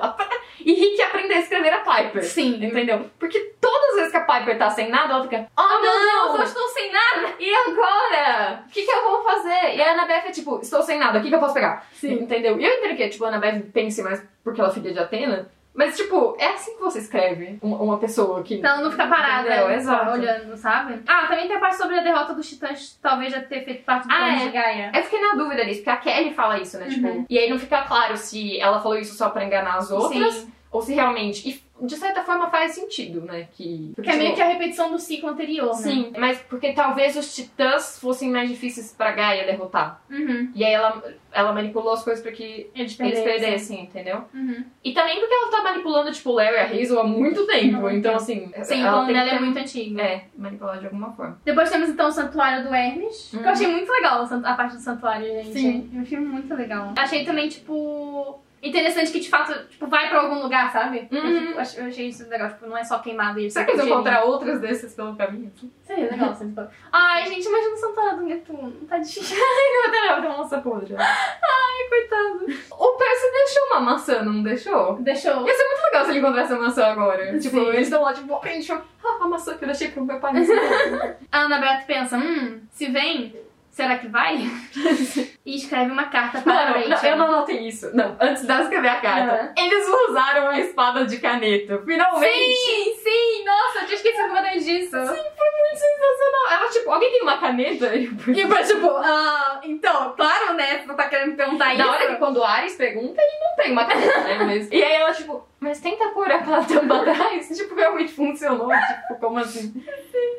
E Rick aprender a escrever a Piper. Sim. Entendeu? Porque todas as vezes que a Piper tá sem nada, ela fica, oh Meu não! Deus, eu estou sem nada! E agora? O que, que eu vou fazer? E a Annabeth é tipo, estou sem nada, o que, que eu posso pegar? Sim. Entendeu? E eu entendo que tipo, a Annabeth pense mais porque ela é filha de Atena. Mas, tipo, é assim que você escreve uma, uma pessoa que. Ela não ficar parada, Entendeu? né, Exato. olhando, sabe? Ah, também tem a parte sobre a derrota dos titãs, talvez já ter feito parte do Ah, plano é. de Gaia. Eu fiquei na dúvida disso, porque a Kelly fala isso, né? Uhum. Tipo, e aí não fica claro se ela falou isso só pra enganar as outras, Sim. ou se realmente. E de certa forma faz sentido, né? Que. Que é meio que a repetição do ciclo anterior, né? Sim, mas porque talvez os titãs fossem mais difíceis pra Gaia derrotar. Uhum. E aí ela, ela manipulou as coisas pra que Eles eles perdessem. entendeu? Uhum. E também porque ela tá manipulando, tipo, o Larry e a Hazel há muito tempo. Muito então, assim. Sim, o ela plano tem que dela é muito antigo. É, manipular de alguma forma. Depois temos então o Santuário do Hermes, que Uhum. eu achei muito legal a parte do santuário, gente. Sim. Eu achei muito legal. Achei também, tipo. Interessante que de fato, tipo, vai pra algum lugar, sabe? Eu, Uhum. tipo, ach- eu achei isso legal, tipo, não é só queimado e Será que eles vão encontrar outros desses pelo caminho? Seria legal, sempre. Ai, gente, imagina o santuário do Netuno. Tá difícil. Eu vou uma podre. Ai, coitado. O Percy deixou uma maçã, não deixou? Deixou. Ia ser muito legal se ele encontrasse a maçã agora. Tipo, Sim. eles estão lá, tipo, ai, eu... Ah, a maçã que eu deixei pro meu pai. A Annabeth pensa, hum, se vem, será que vai? e escreve uma carta para não, Rachel. eu não notei isso. Não, antes de escrever a carta. Eles usaram a espada de caneta. Finalmente! Sim, sim, nossa, eu tinha esquecido completamente disso. Sim, foi muito sensacional. Ela, tipo, alguém tem uma caneta? E depois, tipo, ah, então, claro, né? Você tá querendo me perguntar Na hora que isso? quando o Ares pergunta, ele não tem uma caneta, né? Mas... E aí ela, tipo, mas tenta pôr aquela tampa atrás. Tipo, realmente funcionou. Tipo, como assim?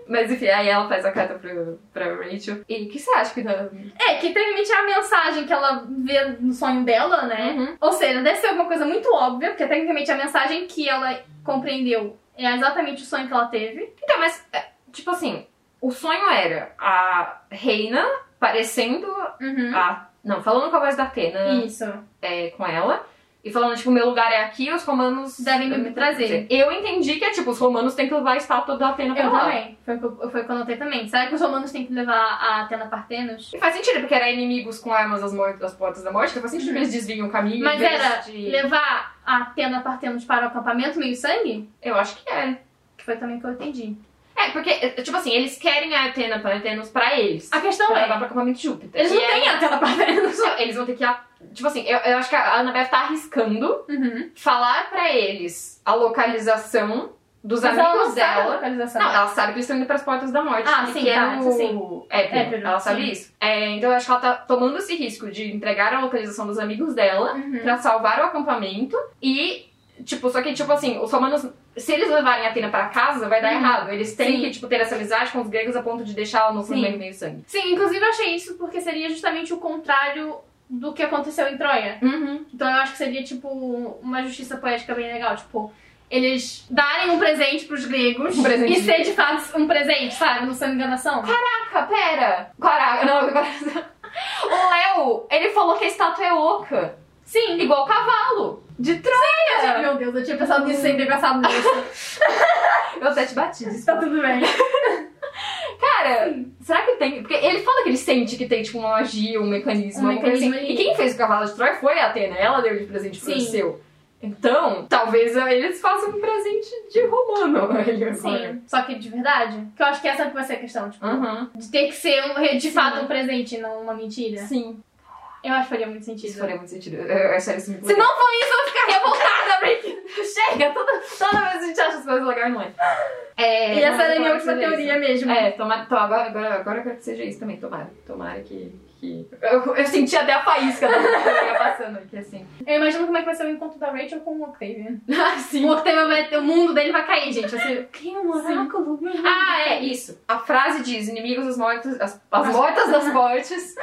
Mas enfim, aí ela faz a carta pra, pra Rachel. E o que você acha que dá? É, que tecnicamente é a mensagem que ela vê no sonho dela, né? Uhum. Ou seja, deve ser alguma coisa muito óbvia, porque tecnicamente a mensagem que ela compreendeu é exatamente o sonho que ela teve. Então, mas, é, tipo assim, o sonho era a reina parecendo Uhum. a. Não, falando com a voz da Atena Isso. é, com ela. E falando, tipo, meu lugar é aqui, os romanos Devem me trazer. Eu entendi que é tipo, os romanos têm que levar a estátua da Atena pra Eu lá. também. Foi o que eu, foi o que eu notei também. Será que os romanos têm que levar a Atena Partenos? E faz sentido, porque era inimigos com armas às, mor- às portas da morte, então faz sentido que eles desviam o caminho. Mas era de- levar a Atena Partenos para o acampamento meio sangue? Eu acho que é. Que foi também o que eu entendi. É, porque, é, tipo assim, eles querem a Atena Partenos pra eles. A questão pra é, levar pro acampamento de Júpiter. eles E não é- têm a Atena Partenos. Não, Eles vão ter que. Tipo assim, eu, eu acho que a Annabeth tá arriscando Uhum. falar pra eles a localização dos Mas ela não amigos sabe a dela. localização. Não, ela sabe que eles estão indo pras portas da morte. Ah, sim, é tá, no... sim. Épiro. Épiro, Ela sabe sim. isso. É, então eu acho que ela tá tomando esse risco de entregar a localização dos amigos dela Uhum. pra salvar o acampamento e, tipo, só que, tipo assim, os romanos, se eles levarem a Atena pra casa, vai dar Uhum. errado. Eles têm Sim. que, tipo, ter essa amizade com os gregos a ponto de deixar ela no meio meio sangue. Sim, inclusive eu achei isso porque seria justamente o contrário do que aconteceu em Troia. Uhum. Então eu acho que seria, tipo, uma justiça poética bem legal. Tipo, eles darem um presente pros gregos Um presente e ser de fato um presente, sabe? Não sendo enganação. Caraca, pera! Caraca, não, agora... O Léo, ele falou que a estátua é oca. Sim. Igual o cavalo. De Troia. Meu Deus, eu tinha pensado nisso sem ter pensado nisso. Eu até te bati. tá tudo bem. Cara, será que tem? Porque ele fala que ele sente que tem, tipo, uma magia, um mecanismo. Um coisa mecanismo assim. E quem fez o cavalo de Troia foi a Atena. Ela deu de presente pro Sim. seu. Então, talvez eles façam um presente de romano. Ele agora. Sim. Só que de verdade. Que eu acho que essa vai ser a questão, tipo. De ter que ser um, de fato um presente, não uma mentira. Sim. Eu acho que faria muito sentido. Isso faria muito sentido. Eu, eu acharia isso muito Se não for isso, eu vou ficar revoltada, Rick. Chega! Toda, toda vez a gente acha as coisas legais, não é? É, E essa era a minha última teoria isso. mesmo. É, tomara, então agora, agora, agora eu quero que seja isso também. Tomara. Tomara que, que. Eu, eu senti até a faísca da montanha passando aqui, assim. Eu imagino como é que vai ser o encontro da Rachel com o Octavian. Ah, sim. O Octavian vai ter, o mundo dele vai cair, gente. Vai ser, que um oráculo. Ah, é, cair." isso. A frase diz: inimigos dos mortos. As, as mortas das portas.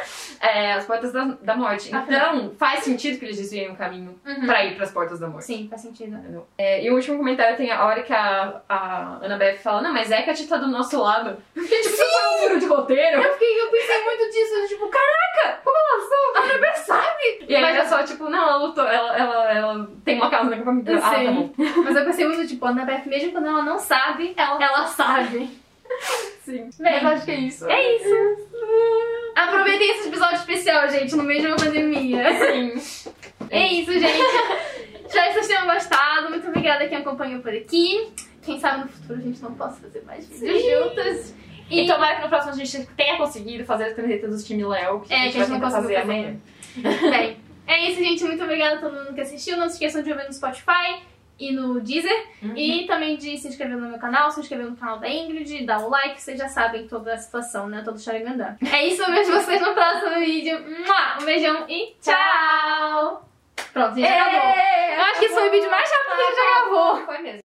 É, as portas da, da morte. Então, faz sentido que eles desviem o caminho Uhum. pra ir pras portas da morte. Sim, faz sentido. É, e o último comentário tem a hora que a, a Annabeth fala: Não, mas Hecate tá do nosso lado. Porque, tipo, isso foi um furo de roteiro. Eu, fiquei, eu pensei muito disso, tipo, caraca, Como ela soube? a Annabeth sabe! E aí Mas- era só, tipo, não, ela lutou, ela, ela, ela tem uma causa na família. Ah, tá bom. Mas eu pensei muito, tipo, a Annabeth, mesmo quando ela não sabe, ela, sabe. Sim. Bem, Mas acho que é isso. É isso. Aproveitem esse episódio especial, gente, no meio de uma pandemia. Sim. É isso, gente. Espero que vocês tenham gostado. Muito obrigada a quem acompanhou por aqui. Quem sabe no futuro a gente não possa fazer mais vídeos juntas. E tomara que no próximo a gente tenha conseguido fazer as camisetas do time Léo. É, que a gente não vai conseguiu fazer. amanhã. Bem, é isso, gente. Muito obrigada a todo mundo que assistiu. Não se esqueçam de ouvir no Spotify e no Deezer. Uhum. E também de se inscrever no meu canal, se inscrever no canal da Ingrid, dar o like, vocês já sabem toda a situação, né? Todo o Sharingan. É isso, eu vejo vocês no próximo vídeo. Um beijão e tchau! Pronto, a gente acabou. Eu acho que esse foi o vídeo mais rápido que a gente já gravou. Foi mesmo.